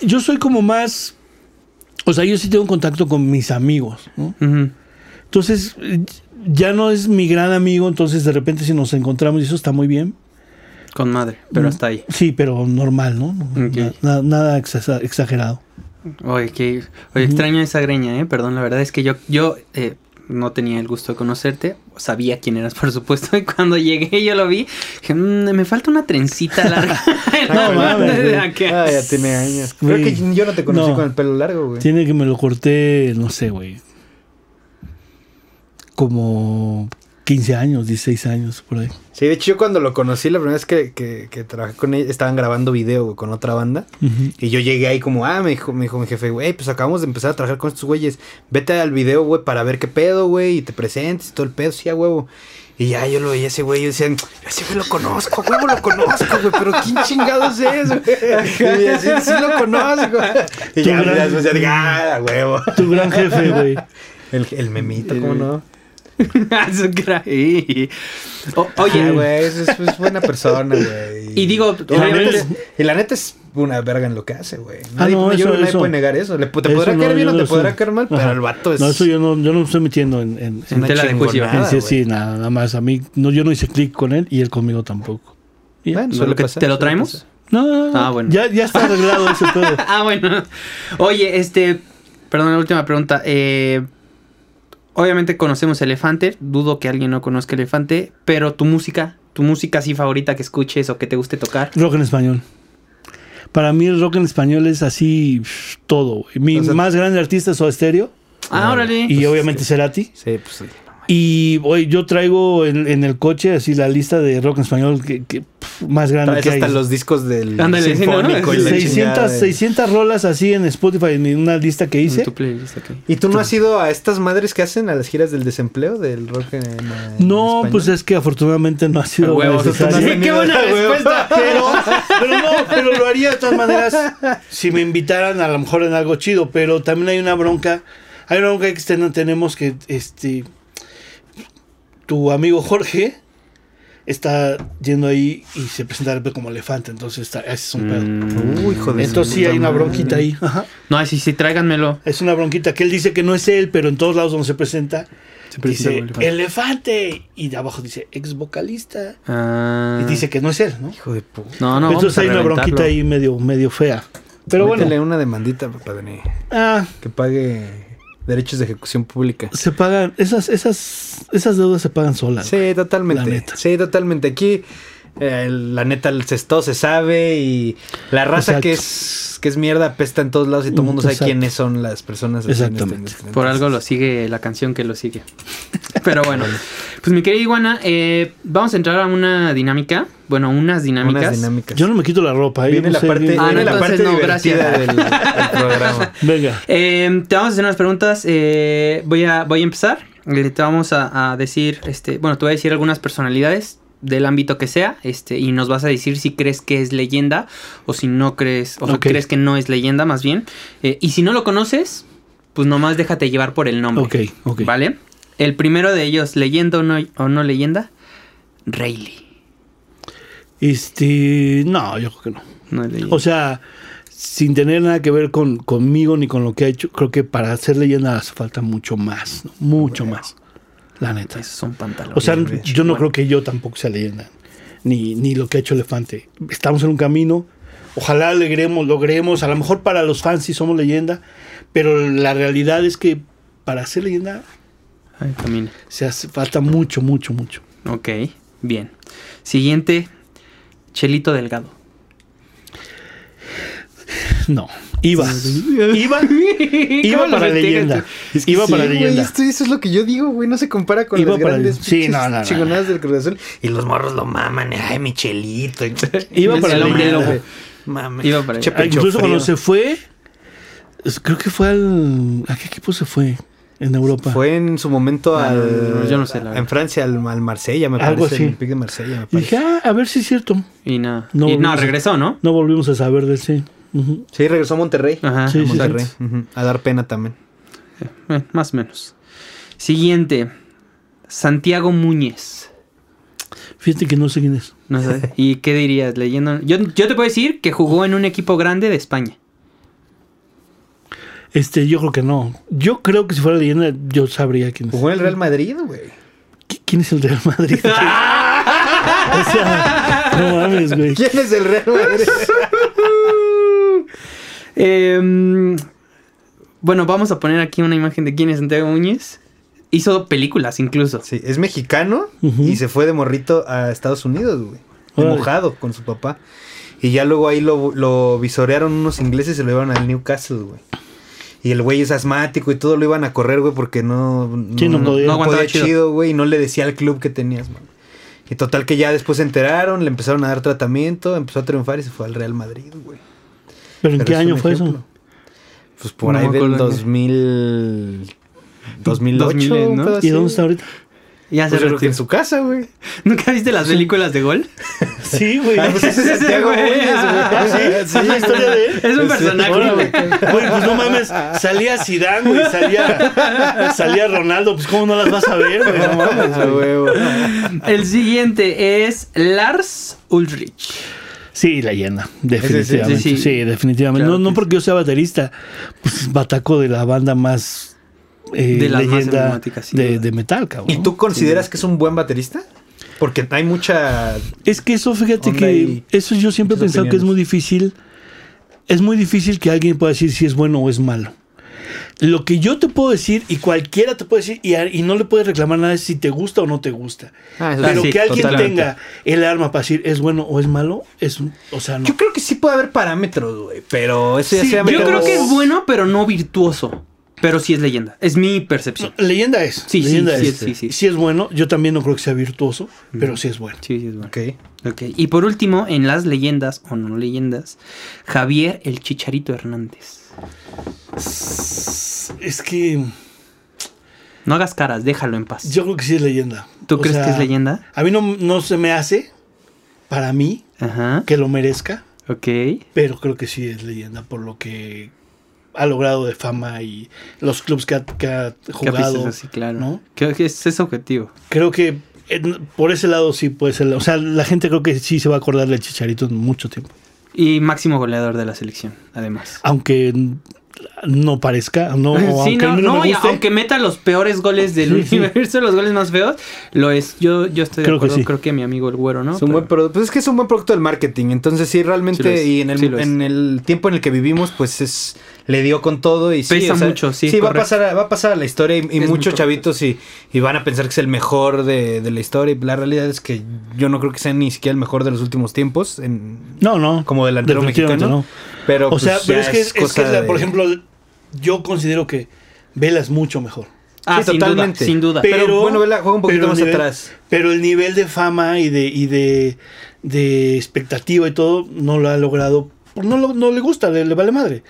Yo soy como más, o sea, yo sí tengo contacto con mis amigos, ¿no? Entonces, ya no es mi gran amigo, entonces de repente si nos encontramos y eso está muy bien. Con madre, pero Mm. hasta ahí. Sí, pero normal, ¿no? Nada exa- exagerado. Oye, que, oye, extraño esa greña, ¿eh? Perdón, la verdad es que yo, yo eh, no tenía el gusto de conocerte. Sabía quién eras, por supuesto. Y cuando llegué yo lo vi. Dije, "Mm, me falta una trencita larga. No mames, de güey. acá. Ah, ya tiene años. Creo que yo no te conocí No. con el pelo largo, güey. Tiene que me lo corté, no sé, güey. Como 15 años, 16 años, por ahí. Sí, de hecho yo cuando lo conocí, la primera vez que, que, que trabajé con él, estaban grabando video con otra banda. Y yo llegué ahí como, ah, me dijo, me dijo mi jefe, güey, pues acabamos de empezar a trabajar con estos güeyes. Vete al video, güey, para ver qué pedo, güey, y te presentes y todo el pedo, sí, a huevo. Y ya yo lo veía ese güey y decía, ese güey lo conozco, huevo lo conozco, güey, pero ¿quién chingados es, güey? Y sí, lo conozco. Y ya, gran- ya ya ah, huevo. Tu gran jefe, güey. El, el memito, ¿cómo no? Eso y- O- Oye, güey, es, es- es buena persona, güey. Y digo, y la, neta es, y la neta es una verga en lo que hace, güey. Nadie, no, yo eso- nadie eso- puede negar eso. Le, te Eso podrá no, caer bien o te no podrá caer mal, pero el vato es. No, eso yo no, yo no me estoy metiendo en... en- En tela de juicio. sí, güey. sí, nada, nada más. A mí, no, yo no hice clic con él y él conmigo tampoco. Bueno, ¿Solo suele que pasar, ¿Te lo traemos? pasar. No, no, no. Ah, bueno. Ya, ya está arreglado ese pedo. Ah, bueno. Oye, este. Perdón, la última pregunta. Eh, obviamente conocemos Elefante. Dudo que alguien no conozca Elefante. Pero tu música, tu música así favorita que escuches o que te guste tocar. Rock en español. Para mí el rock en español es así todo. güey. Mi O sea- más grande artista es Soda Stereo Ah, órale. y obviamente Cerati. Sí, pues sí. Y hoy yo traigo en, en el coche así la lista de rock en español que, que, pff, más grande Traes que hay. hasta los discos del Ándale, sí, ¿no? sinfónico y la 600, chingada de- 600 rolas así en Spotify en una lista que En hice. tu playlist, ok. ¿Y tú no has ido a estas madres que hacen a las giras del desempleo del rock en, en No, español? pues es que afortunadamente no ha sido no has ¡Qué buena Huevo. respuesta! Pero, pero no, pero lo haría de todas maneras si me invitaran a lo mejor en algo chido, pero también hay una bronca, hay una bronca que ten- tenemos que, este, tu amigo Jorge está yendo ahí y se presenta como elefante, entonces está, ese es un pedo. Mm. Uy, hijo de Entonces sí hay una madre. bronquita ahí. Ajá. No, sí, sí, tráiganmelo. Es una bronquita que él dice que no es él, pero en todos lados donde se presenta, Se presenta dice elefante. elefante. Y de abajo dice ex vocalista. Ah. Y dice que no es él, ¿no? Hijo de puta. No, no, Entonces hay una bronquita ahí medio, medio fea. Pero Métele bueno, una demandita, padre. ah, Que pague derechos de ejecución pública. se pagan, esas, esas, esas deudas se pagan solas. Sí, totalmente. La neta. Sí, totalmente. Aquí, eh, la neta, el todo se sabe y la raza Exacto. que es, que es mierda apesta en todos lados y todo el mundo sabe Exacto. quiénes son las personas. este- Exactamente. en este- Por algo lo sigue la canción que lo sigue. Pero bueno, pues mi querida Iguana, eh, vamos a entrar a una dinámica. Bueno, unas dinámicas. Unas dinámicas. Yo no me quito la ropa. ¿eh? viene no la sé parte, bien. Ah, viene no, la entonces parte no, gracias. del, del programa. Venga. Eh, te vamos a hacer unas preguntas. eh, voy, a, voy a empezar. Te vamos a, a decir, este, bueno, te voy a decir algunas personalidades del ámbito que sea, este, y nos vas a decir si crees que es leyenda o si no crees, o si Ok. crees que no es leyenda, más bien. Eh, y si no lo conoces, pues nomás déjate llevar por el nombre. Ok, ok. ¿Vale? El primero de ellos, leyenda o no, o no leyenda, Rayleigh. Este, no, yo creo que no. No es leyenda. O sea, sin tener nada que ver con, conmigo ni con lo que ha hecho, creo que para ser leyenda hace falta mucho más, ¿no? mucho más. La neta. Esos son pantalones. O sea, yo no Bueno. creo que yo tampoco sea leyenda, ni, ni lo que ha hecho Elefante. Estamos en un camino, ojalá logremos, logremos, a lo mejor para los fans sí somos leyenda, pero la realidad es que para ser leyenda Ay, camina. se hace falta mucho, mucho, mucho. Ok, bien. Siguiente, Chelito Delgado. No, iba, iba, iba ¿Cómo lo para leyenda, iba Sí, para güey, leyenda. esto- eso es lo que yo digo, güey. No se compara con Iba las para grandes sí, no, no, no. chingonadas del Cruz Azul. Y los morros lo maman. Ay, Michelito. Iba para el hombre leyenda. lobo. Mames. Iba para. Ah, incluso cuando se fue, creo que fue al. ¿A qué equipo se fue en Europa? Fue en su momento al. no, no, yo no sé, la En. Francia, al, al Marsella, me Algo parece. así. El Pic de Marsella, me Y parece. dije, ah, a ver si es cierto. Y nada. No, y no, no regresó, ¿no? No volvimos a saber del sí. Sí, regresó a Monterrey. Ajá. Sí, a sí, sí. Monterrey. A dar pena también. Eh, más o menos. Siguiente, Santiago Muñez. Fíjate que no sé quién es. No sé. ¿Y qué dirías leyendo? Yo, yo te puedo decir que jugó en un equipo grande de España. Este, yo creo que no. Yo creo que si fuera leyenda, yo sabría quién es. Jugó en el Real Madrid, güey. ¿Qui- ¿Quién es el Real Madrid? o sea, no mames, güey. ¿Quién es el Real Madrid? Em, bueno, vamos a poner aquí una imagen de quién es Santiago Muñez. Hizo películas incluso. Sí, es mexicano y se fue de morrito a Estados Unidos, güey. Mojado con su papá. Y ya luego ahí lo, lo visorearon unos ingleses y se lo llevaron al Newcastle, güey. Y el güey es asmático y todo lo iban a correr, güey, porque no, Sí, no podía. No aguantaba podía chido. chido, güey, y no le decía al club que tenías, man. Y total que ya después se enteraron, le empezaron a dar tratamiento, empezó a triunfar y se fue al Real Madrid, güey. ¿Pero en Pero qué es año fue ejemplo. eso? Pues por No ahí del acuerdo. 2000... 2008, 2000, un ¿no? ¿Y dónde güey. está ahorita? Ya se Pues creo que retiró. en su casa, güey. ¿Nunca viste las películas de gol? Sí, güey. Ah, pues ese es Santiago güey. Muñez, güey. ¿Ah, sí? ¿Es la historia de él? Es un personaje. Órale. Güey, pues no mames, salía Zidane, güey, salía, salía Ronaldo, pues cómo no las vas a ver, güey, no mames, Ah, güey. El siguiente es Lars Ulrich. Sí, leyenda, definitivamente. sí, Sí, sí. definitivamente. Claro no, no que porque yo sea baterista, pues bataco de la banda más eh, De las leyenda de, metal, cabrón. ¿Y tú consideras que es un buen baterista? Porque hay mucha... Es que eso, fíjate que eso yo siempre he pensado que es muy difícil. Es muy difícil que alguien pueda decir si es bueno o es malo. Lo que yo te puedo decir y cualquiera te puede decir y, no le puedes reclamar nada es si te gusta o no te gusta. Ah, Pero sí, que alguien totalmente. tenga el arma para decir es bueno o es malo, es un- o sea, no. Yo creo que sí puede haber parámetros, güey. Pero eso ya Sí, sea yo creo que es bueno, pero no virtuoso. Pero sí es leyenda. Es mi percepción. Leyenda es. Sí, sí, leyenda sí, es. sí, sí. Sí es bueno. Yo también no creo que sea virtuoso, pero sí es bueno. Sí, sí es bueno. Ok. Ok. Y por último, en las leyendas o no leyendas, Javier el Chicharito Hernández. Es que No hagas caras, déjalo en paz. yo creo que sí es leyenda. ¿Tú O crees que es leyenda? A mí no, no se me hace, para mí, Ajá. que lo merezca, Ok. pero creo que sí es leyenda por lo que ha logrado de fama y los clubes que ha, que ha ¿Qué jugado. así, claro. ¿no? Creo que es, es objetivo. Creo que en- por ese lado sí puede ser. O sea, la gente creo que sí se va a acordar del Chicharito en mucho tiempo. Y máximo goleador de la selección, además. Aunque no parezca, no, sí, aunque no, no, no, me guste. aunque meta los peores goles del Sí, sí. universo, los goles más feos, lo es. Yo, yo estoy de Creo que acuerdo. sí. Creo que mi amigo el güero, ¿no? Es un buen Pero- producto. Pues es que es un buen producto del marketing. Entonces, sí, Sí realmente. es, y en el, sí en el tiempo en el que vivimos, pues es. Le dio con todo y sí. Pesa o sea, mucho, sí, va a, pasar a, va a pasar a la historia y, muchos chavitos y, y van a pensar que es el mejor de, de la historia. Y la realidad es que yo no creo que sea ni siquiera el mejor de los últimos tiempos. En, No, no. como delantero mexicano. no. Pero, O sea, pues, pero es que, es que de- por ejemplo, yo considero que Vela es mucho mejor. Ah, Sí, sin totalmente. duda, sin duda. Pero, bueno, Vela juega un poquito más el nivel- atrás. Pero el nivel de fama y de, y de, de expectativa y todo no lo ha logrado. No, lo- no le gusta, le, le vale madre.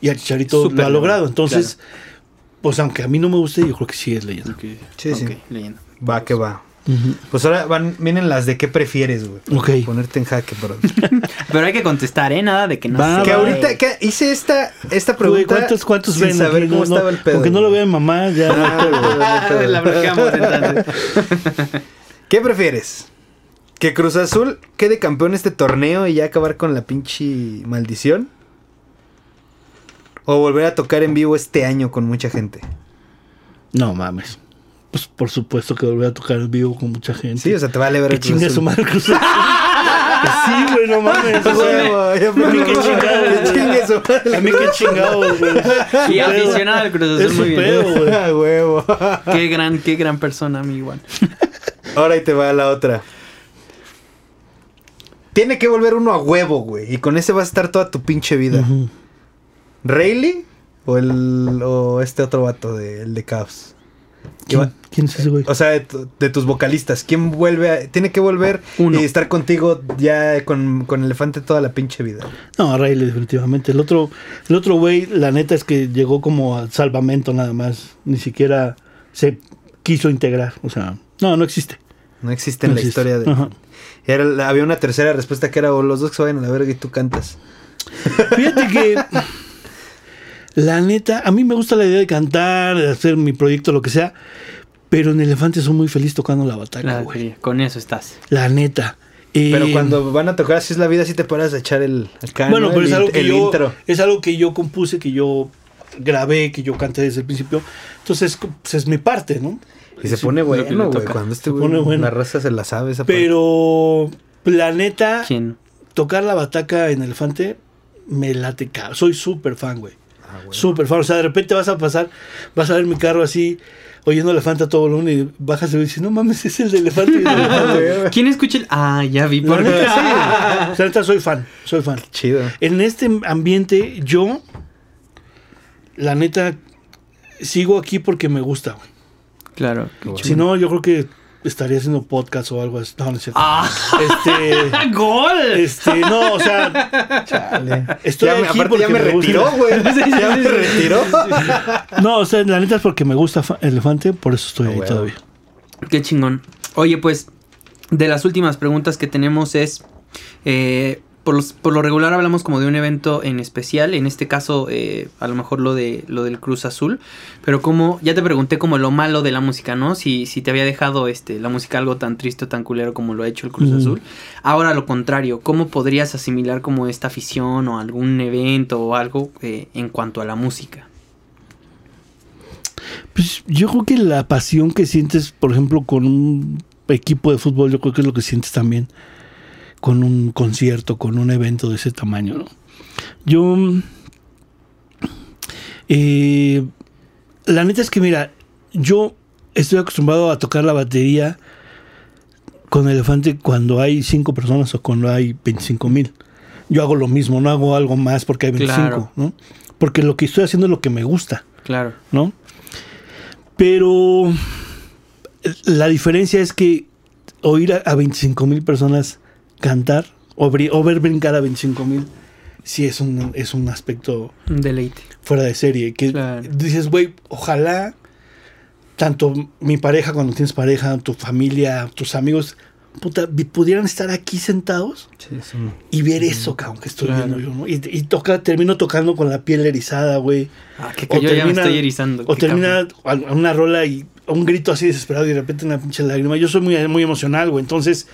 Y a Chicharito Súper lo ha logrado. Entonces, pues aunque a mí no me guste, yo creo que sí es leyenda. Sí, sí. leyenda. Va, que va. Pues ahora van, vienen las de qué prefieres, güey. Ok. Ponerte en jaque, bro. Pero hay que contestar, ¿eh? Nada de que no Va, sé. que ahorita que hice esta, esta pregunta. ¿Cuántos, cuántos sin ven? saber aquí? cómo No, estaba el pedo. Aunque no lo vean mamá, ya. no. Ah, La bloqueamos entonces. ¿Qué prefieres? ¿Que Cruz Azul quede campeón este torneo y ya acabar con la pinche maldición? ¿O volver a tocar en vivo este año con mucha gente? No mames. Pues por supuesto que volver a tocar en vivo con mucha gente. Sí, o sea, te vale ver que el Cruz Azul. su madre Cruz Azul. sí, güey, no mames. o sea, a mí qué chingados, Que chingue su madre. a mí qué chingados, güey. Y aficionado al Cruz Es Azul, muy bien. pedo, güey. Ah, huevo. Qué gran, qué gran persona, mi igual. Ahora ahí te va la otra. Tiene que volver uno a huevo, güey. Y con ese vas a estar toda tu pinche vida. Ujú. ¿Rayleigh o el o este otro vato de, el de Caos? ¿Quién, quién es ese güey? O sea, de, tu- de tus vocalistas, ¿quién vuelve a, tiene que volver Uno. y estar contigo ya con, con Elefante toda la pinche vida? No, Riley, definitivamente. El otro, el otro güey, la neta es que llegó como al salvamento nada más. Ni siquiera se quiso integrar. O sea, no, no existe. No existe en No la existe. historia de... Ajá. Era había una tercera respuesta que era o los dos que se vayan a la verga y tú cantas. Fíjate que la neta, a mí me gusta la idea de cantar, de hacer mi proyecto, lo que sea. Pero en Elefante soy muy feliz tocando la bataca, La- güey. con eso estás. La neta. Eh, Pero cuando van a tocar así es la vida, sí te paras a echar el acá, Bueno, ¿no? pero el, es algo que el yo intro. es algo que yo compuse, que yo grabé, que yo canté desde el principio. Entonces, pues, es mi parte, ¿no? Y se pone bueno, güey. Cuando este Se güey, bueno. la raza se la sabe esa parte. Pero la neta, ¿Quién? tocar la bataca en Elefante me late. Soy súper fan, güey. Ah, güey. Súper fan. O sea, de repente vas a pasar, vas a ver mi carro así, oyendo Elefante a todo volumen y bajas y dices, no mames, es el de Elefante. y el de Elefante". Güey, ¿Quién escucha el.? Ah, ya vi La por neta, sí. O sea, neta, soy fan, soy fan. Chido. En este ambiente, yo, la neta, sigo aquí porque me gusta, güey. Claro. Bueno. Si no, yo creo que estaría haciendo podcast o algo así. No, no es cierto. ¡Ah! Este, ¡Gol! este, no, o sea, Chale. Estoy ya aquí aparte porque ya me, retiró, güey. ya me retiró. no, o sea, la neta es porque me gusta fa- Elefante, por eso estoy Ah, ahí todavía. Qué chingón. Oye, pues, de las últimas preguntas que tenemos es. eh, por, los- por lo regular hablamos como de un evento en especial. En este caso, eh, a lo mejor lo de lo del Cruz Azul. Pero como, ya te pregunté como lo malo de la música, ¿no? Si, si te había dejado este, la música algo tan triste o tan culero como lo ha hecho el Cruz. Azul. Ahora lo contrario, ¿cómo podrías asimilar como esta afición o algún evento o algo eh, en cuanto a la música? Pues yo creo que la pasión que sientes, por ejemplo, con un equipo de fútbol, yo creo que es lo que sientes también con un concierto, con un evento de ese tamaño, ¿no? Yo. eh, la neta es que, mira, yo estoy acostumbrado a tocar la batería con elefante cuando hay cinco personas o cuando hay 25 mil. Yo hago lo mismo, no hago algo más porque hay 25, Claro. ¿no? Porque lo que estoy haciendo es lo que me gusta. Claro. ¿no? Pero la diferencia es que oír a, a 25 mil personas cantar o, bri- o ver brincar a 25 mil, sí es un, es un aspecto Un deleite. fuera de serie. Que Claro. dices, güey, ojalá tanto mi pareja cuando tienes pareja, tu familia, tus amigos puta, pudieran estar aquí sentados Sí, y ver eso, cabrón, que estoy Claro. viendo yo, ¿no? Y, y toca, termino tocando con la piel erizada, güey. Ah, que, que yo ya me estoy erizando. O termina cabrón. una rola y un grito así desesperado y de repente una pinche lágrima. Yo soy muy, muy emocional, güey. Entonces,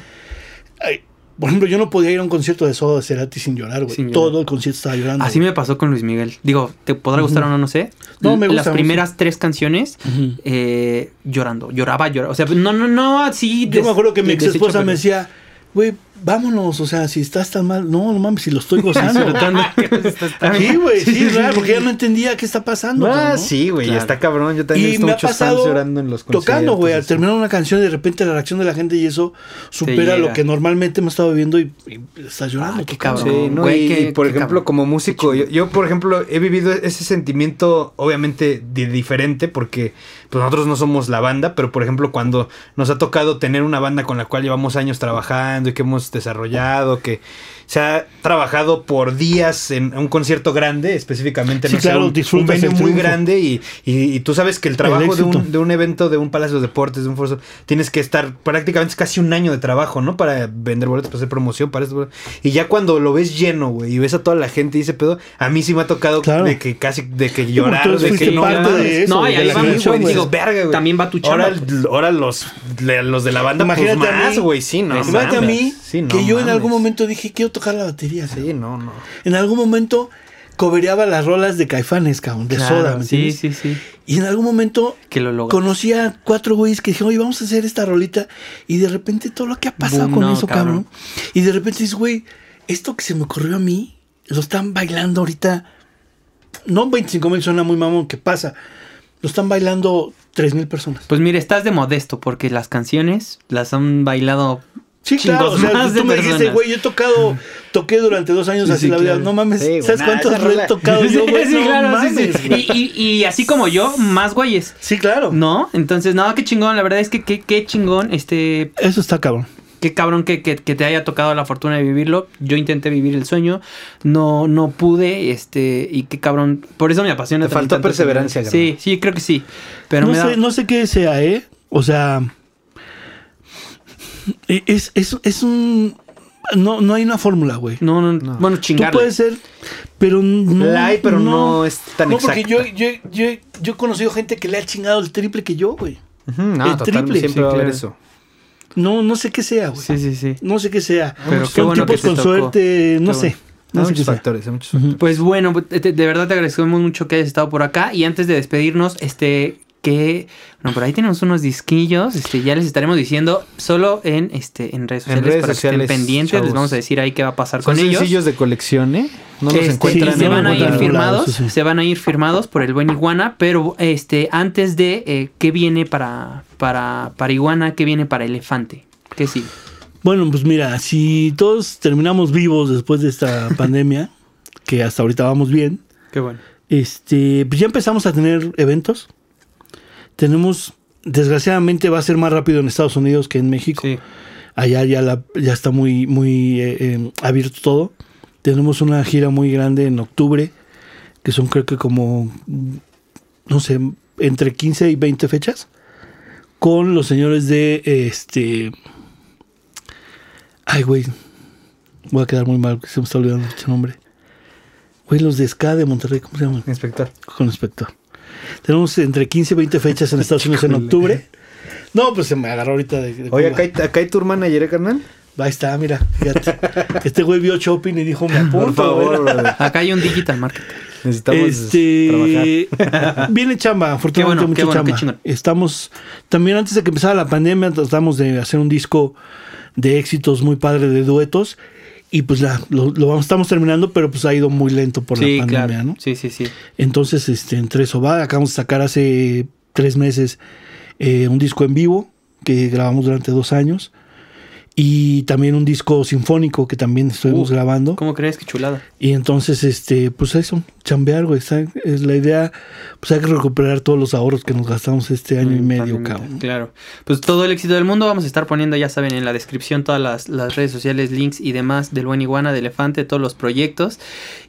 ay, por ejemplo, yo no podía ir a un concierto de Soda Cerati sin llorar, güey. Todo el concierto estaba llorando. Así me pasó con Luis Miguel. Digo, ¿te podrá gustar o no? No sé. No, me gusta, Las me primeras tres canciones eh, llorando. Lloraba, lloraba. O sea, no, no, no así. Yo me acuerdo que mi ex esposa me decía, güey, vámonos, o sea, si estás tan mal, no, no mames, si lo estoy gozando. Sí, güey, sí, real, porque ya no entendía qué está pasando. Ah, ¿no? sí, güey, Claro. está cabrón. Yo también he Y visto me ha muchos pasado fans llorando en los conciertos. tocando, güey, al terminar una canción y de repente la reacción de la gente y eso supera lo que normalmente hemos estado viviendo y, y estás llorando. Ah, qué tocando. cabrón. Sí, no, Güey, y, qué- y por qué ejemplo, cabrón. como músico, yo, yo, por ejemplo, he vivido ese sentimiento, obviamente, di- diferente, porque pues nosotros no somos la banda, pero por ejemplo, cuando nos ha tocado tener una banda con la cual llevamos años trabajando y que hemos desarrollado, que se ha trabajado por días en un concierto grande, específicamente Sí, no sé, claro, un, un venue muy grande y, y- y tú sabes que el trabajo de, un, de un evento, de un Palacio de Deportes, de un Foro Sol, tienes que estar prácticamente es casi un año de trabajo, ¿no? Para vender boletos, para hacer promoción, para esto. Y ya cuando lo ves lleno, güey, y ves a toda la gente y ese pedo, a mí sí me ha tocado Claro. de que casi, de que llorar, de que no parte de eso, No, y ahí va güey. Digo, verga, güey. también va tu chamba. Ahora, ahora los, los de la banda, pues Imagínate a más, mí- güey, sí, no. Imagínate a mí Sí, no que yo en algún momento dije, quiero tocar la batería. cabrón. Sí, no, no. En algún momento cobereaba las rolas de Caifanes, cabrón, de Claro, soda, ¿me sí, entiendes? sí, sí. Y en algún momento Que lo logras. conocí a cuatro güeyes que dijeron, oye, vamos a hacer esta rolita. Y de repente todo lo que ha pasado Boom, con no, eso, cabrón. cabrón. Y de repente dices, güey, esto que se me ocurrió a mí, lo están bailando ahorita. No 25 mil suena muy mamón, ¿qué pasa? Lo están bailando 3 mil personas. Pues mire, estás de modesto porque las canciones las han bailado. Sí, claro. O sea, más tú de me dijiste, güey, yo he tocado, toqué durante dos años Sí, así sí, la vida. claro. No mames, Sí, ¿sabes cuántos re he tocado yo, güey? Sí, no claro, mames. Y, y- y así como yo, más güeyes. Sí, claro. ¿No? Entonces, nada, qué chingón. La verdad es que qué, qué chingón. Este, Eso está cabrón. qué cabrón que, que- que te haya tocado la fortuna de vivirlo. Yo intenté vivir el sueño, no, no pude, este, y qué cabrón. Por eso me apasiona. Te faltó perseverancia. Sí, sí, creo que sí. Pero no, me da- no sé qué sea, ¿eh? O sea. E- Es, es, es un. No, no hay una fórmula, güey. no, no, No. bueno, Tú chingarle. puedes ser, pero no. La hay, pero no es tan No, porque yo, yo, yo, yo he conocido gente que le ha chingado el triple que yo, güey. No, el total, triple. siempre Sí, va a haber claro. eso. No, no sé qué sea, güey. Sí, sí, sí. No sé qué sea. Pero qué Son bueno tipos que con tocó. suerte, no Qué sé. bueno. No hay qué muchos factores, hay muchos factores. Pues bueno, de, de verdad te agradecemos mucho que hayas estado por acá. Y antes de despedirnos, este, que, bueno, por ahí tenemos unos disquillos, este, ya les estaremos diciendo solo en, este, en redes En sociales redes para que sociales, estén pendientes. chavos. Les vamos a decir ahí qué va a pasar Son con ellos. sencillos de colección, ¿eh? No los Este, encuentran se no van a ir firmados, lados, sí. se van a ir firmados por el buen Iguana, pero este, antes de eh, qué viene para, para, para Iguana, qué viene para Elefante, qué sí. Bueno, pues mira, si todos terminamos vivos después de esta pandemia, que hasta ahorita vamos bien, Qué bueno. este, pues ya empezamos a tener eventos. Tenemos, desgraciadamente va a ser más rápido en Estados Unidos que en México. Sí. Allá ya, la, ya está muy, muy eh, eh, abierto todo. Tenemos una gira muy grande en octubre, que son creo que como, no sé, entre 15 y 20 fechas, con los señores de, este... Ay, güey. Voy a quedar muy mal, porque se me está olvidando este nombre. Güey, los de Ska de Monterrey, ¿cómo se llaman? Inspector. Con Spector. Tenemos entre 15 y 20 fechas en Estados Unidos en octubre. No, pues se me agarró ahorita de... de Oye, acá hay, acá hay tour manager, ¿eh, carnal? Ahí está, mira, fíjate. Este güey vio shopping y dijo, me apunto. Por favor, güey". brother. Acá hay un digital marketing. Necesitamos trabajar. Este viene chamba, afortunadamente Qué bueno, mucha bueno, chamba. Estamos también antes de que empezara la pandemia tratamos de hacer un disco de éxitos muy padre de duetos y pues la, lo, lo vamos- estamos terminando, pero pues ha ido muy lento por sí, la pandemia, claro. ¿no? Sí, sí, sí. Entonces, este, entre eso va, acabamos de sacar hace tres meses eh, un disco en vivo que grabamos durante dos años y también un disco sinfónico que también estuvimos Uh, grabando. ¿Cómo crees que chulada? Y entonces, este, pues eso, chambear, güey. Es la idea, pues hay que recuperar todos los ahorros que nos gastamos este año y Mm, medio, cabrón. Claro. Pues todo el éxito del mundo vamos a estar poniendo, ya saben, en la descripción todas las, las redes sociales, links y demás del buen iguana, de elefante, todos los proyectos.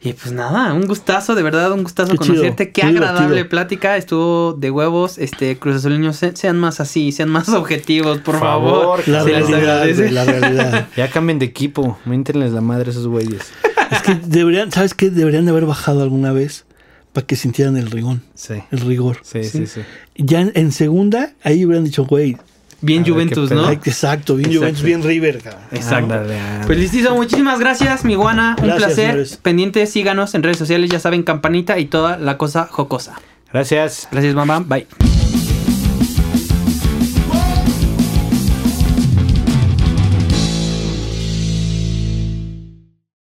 Y pues nada, un gustazo, de verdad, un gustazo Qué chido, conocerte. Qué qué agradable divertido. plática, estuvo de huevos. Este, Cruz Azuliños, se- sean más así, sean más objetivos, por favor. Favor, La Se les agradece. La realidad. Ya cambien de equipo. Méntenles la madre a esos güeyes. Es que deberían, ¿sabes qué? Deberían de haber bajado alguna vez para que sintieran el rigón, Sí. el rigor. Sí, sí, sí. Ya en, en segunda, ahí hubieran dicho, güey, Bien ver, Juventus, ¿no? exacto, bien Exacto. Juventus, bien River. cabrón. Exacto. Ándale, ándale. Pues listizo, muchísimas gracias, mi guana. Un Gracias, placer. señores. Pendientes, síganos en redes sociales, ya saben, campanita y toda la cosa jocosa. Gracias. Gracias, mamá. Bye.